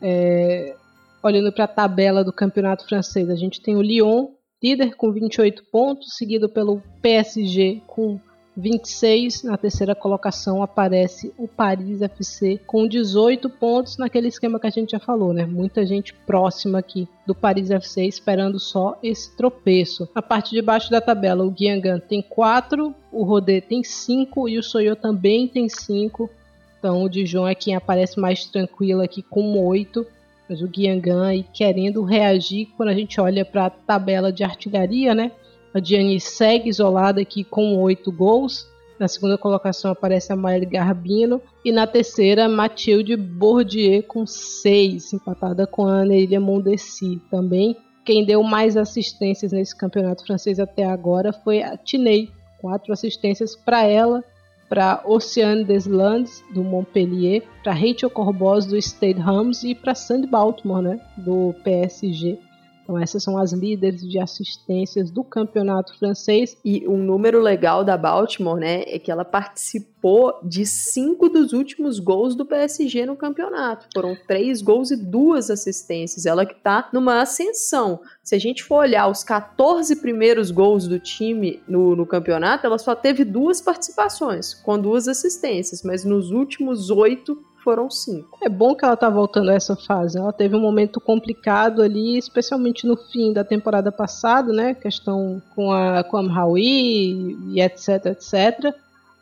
é, olhando para a tabela do campeonato francês, a gente tem o Lyon líder com 28 pontos, seguido pelo PSG com 26, na terceira colocação aparece o Paris FC com 18 pontos naquele esquema que a gente já falou, né? Muita gente próxima aqui do Paris FC esperando só esse tropeço. Na parte de baixo da tabela, o Guingamp tem 4, o Rodé tem 5 e o Soyo também tem 5. Então o Dijon é quem aparece mais tranquilo aqui com 8. Mas o Guingamp querendo reagir quando a gente olha para a tabela de artilharia, né? A Diane segue isolada aqui com oito gols. Na segunda colocação aparece a Maíra Garbino. E na terceira, Mathilde Bourdieu com seis, empatada com a Anelia Mondesi também. Quem deu mais assistências nesse campeonato francês até agora foi a Tinei. Quatro assistências para ela, para Oceane Deslandes, do Montpellier, para Rachel Corbos, do Stade Rams e para Sandy Baltimore, né, do PSG. Então essas são as líderes de assistências do campeonato francês. E um número legal da Baltimore, né, é que ela participou de cinco dos últimos gols do PSG no campeonato. Foram três gols e duas assistências. Ela que está numa ascensão. Se a gente for olhar os 14 primeiros gols do time no, no campeonato, ela só teve duas participações, com duas assistências, mas nos últimos oito foram cinco. É bom que ela tá voltando a essa fase. Ela teve um momento complicado ali, especialmente no fim da temporada passada, né? Questão com a com a e etc, etc.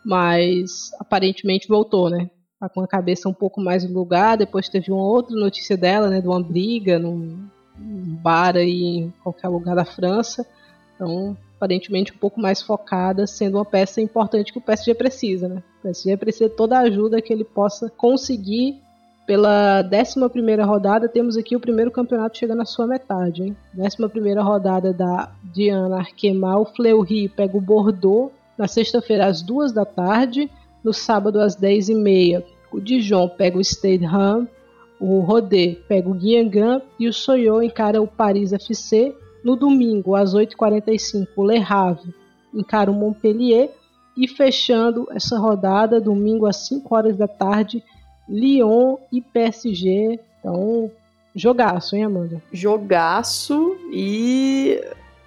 Mas aparentemente voltou, né? Tá com a cabeça um pouco mais no lugar. Depois teve uma outra notícia dela, né? De uma briga num, num bar aí em qualquer lugar da França. Então, aparentemente um pouco mais focada, sendo uma peça importante que o PSG precisa, né? O PSG precisa de toda a ajuda que ele possa conseguir. Pela 11 rodada, temos aqui o primeiro campeonato chegando na sua metade. Hein? 11 rodada da Diana Arquemal, Fleury pega o Bordeaux na sexta-feira às 2 da tarde, no sábado às 10h30. O Dijon pega o Stade Ham, o Rodé pega o Guingamp e o Soyo encara o Paris FC no domingo, às 8h45, o Le Havre encara o Montpellier. E fechando essa rodada, domingo às 5 horas da tarde, Lyon e PSG. Então, jogaço, hein, Amanda? Jogaço e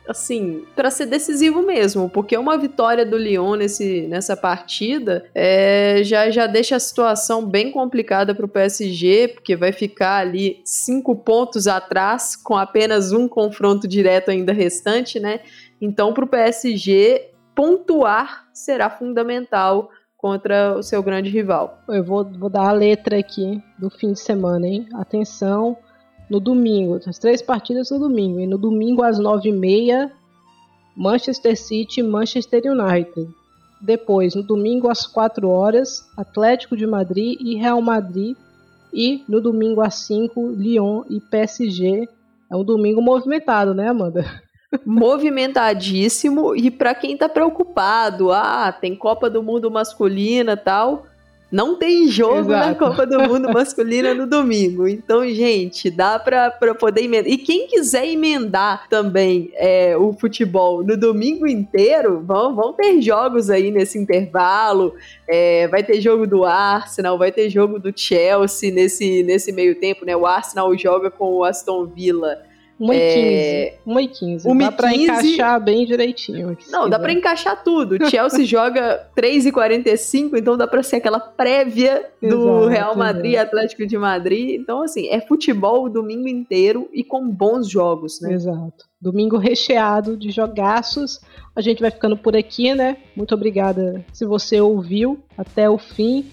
assim, para ser decisivo mesmo, porque uma vitória do Lyon nesse, nessa partida é, já, já deixa a situação bem complicada para o PSG, porque vai ficar ali cinco pontos atrás, com apenas um confronto direto ainda restante, né? Então, para o PSG, pontuar será fundamental contra o seu grande rival. Eu vou, vou dar a letra aqui do fim de semana, hein? Atenção, no domingo, as três partidas no domingo. E no domingo às nove e meia, Manchester City e Manchester United. Depois, no domingo às 4 horas, Atlético de Madrid e Real Madrid. E no domingo às 5, Lyon e PSG. É um domingo movimentado, né, Amanda? Movimentadíssimo e para quem tá preocupado, ah, tem Copa do Mundo masculina, tal, não tem jogo Exato. na Copa do Mundo masculina no domingo. Então, gente, dá pra, pra poder emendar. E quem quiser emendar também é, o futebol no domingo inteiro, vão, vão ter jogos aí nesse intervalo. É, vai ter jogo do Arsenal, vai ter jogo do Chelsea nesse, nesse meio tempo, né? O Arsenal joga com o Aston Villa. 1 e 15. É... 1 e 15. 1 dá pra 15... encaixar bem direitinho. Não, dá pra encaixar tudo. O Chelsea joga 3 e 45, então dá pra ser aquela prévia do exato, Real Madrid e Atlético de Madrid. Então, assim, é futebol o domingo inteiro e com bons jogos, né? Exato. Domingo recheado de jogaços. A gente vai ficando por aqui, né? Muito obrigada se você ouviu até o fim.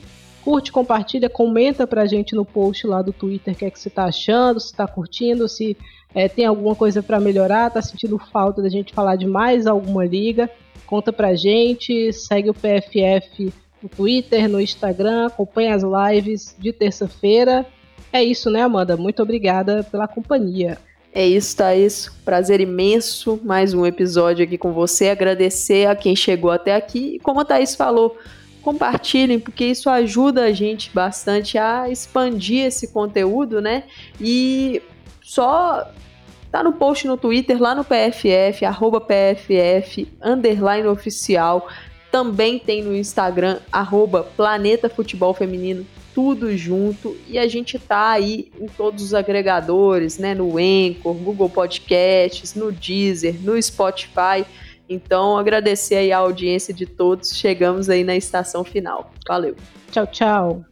Curte, compartilha, comenta pra gente no post lá do Twitter o que é que você tá achando, se tá curtindo, se é, tem alguma coisa para melhorar, tá sentindo falta da gente falar de mais alguma liga, conta pra gente, segue o PFF no Twitter, no Instagram, acompanha as lives de terça-feira. É isso, né, Amanda? Muito obrigada pela companhia. É isso, Thaís. Prazer imenso. Mais um episódio aqui com você. Agradecer a quem chegou até aqui. E como a Thaís falou, compartilhem, porque isso ajuda a gente bastante a expandir esse conteúdo, né? E só Tá no post no Twitter, lá no PFF, arroba PFF, underline oficial. Também tem no Instagram, arroba Planeta Futebol Feminino, tudo junto. E a gente tá aí em todos os agregadores, né? No Anchor, Google Podcasts, no Deezer, no Spotify. Então, agradecer aí a audiência de todos. Chegamos aí na estação final. Valeu. Tchau, tchau.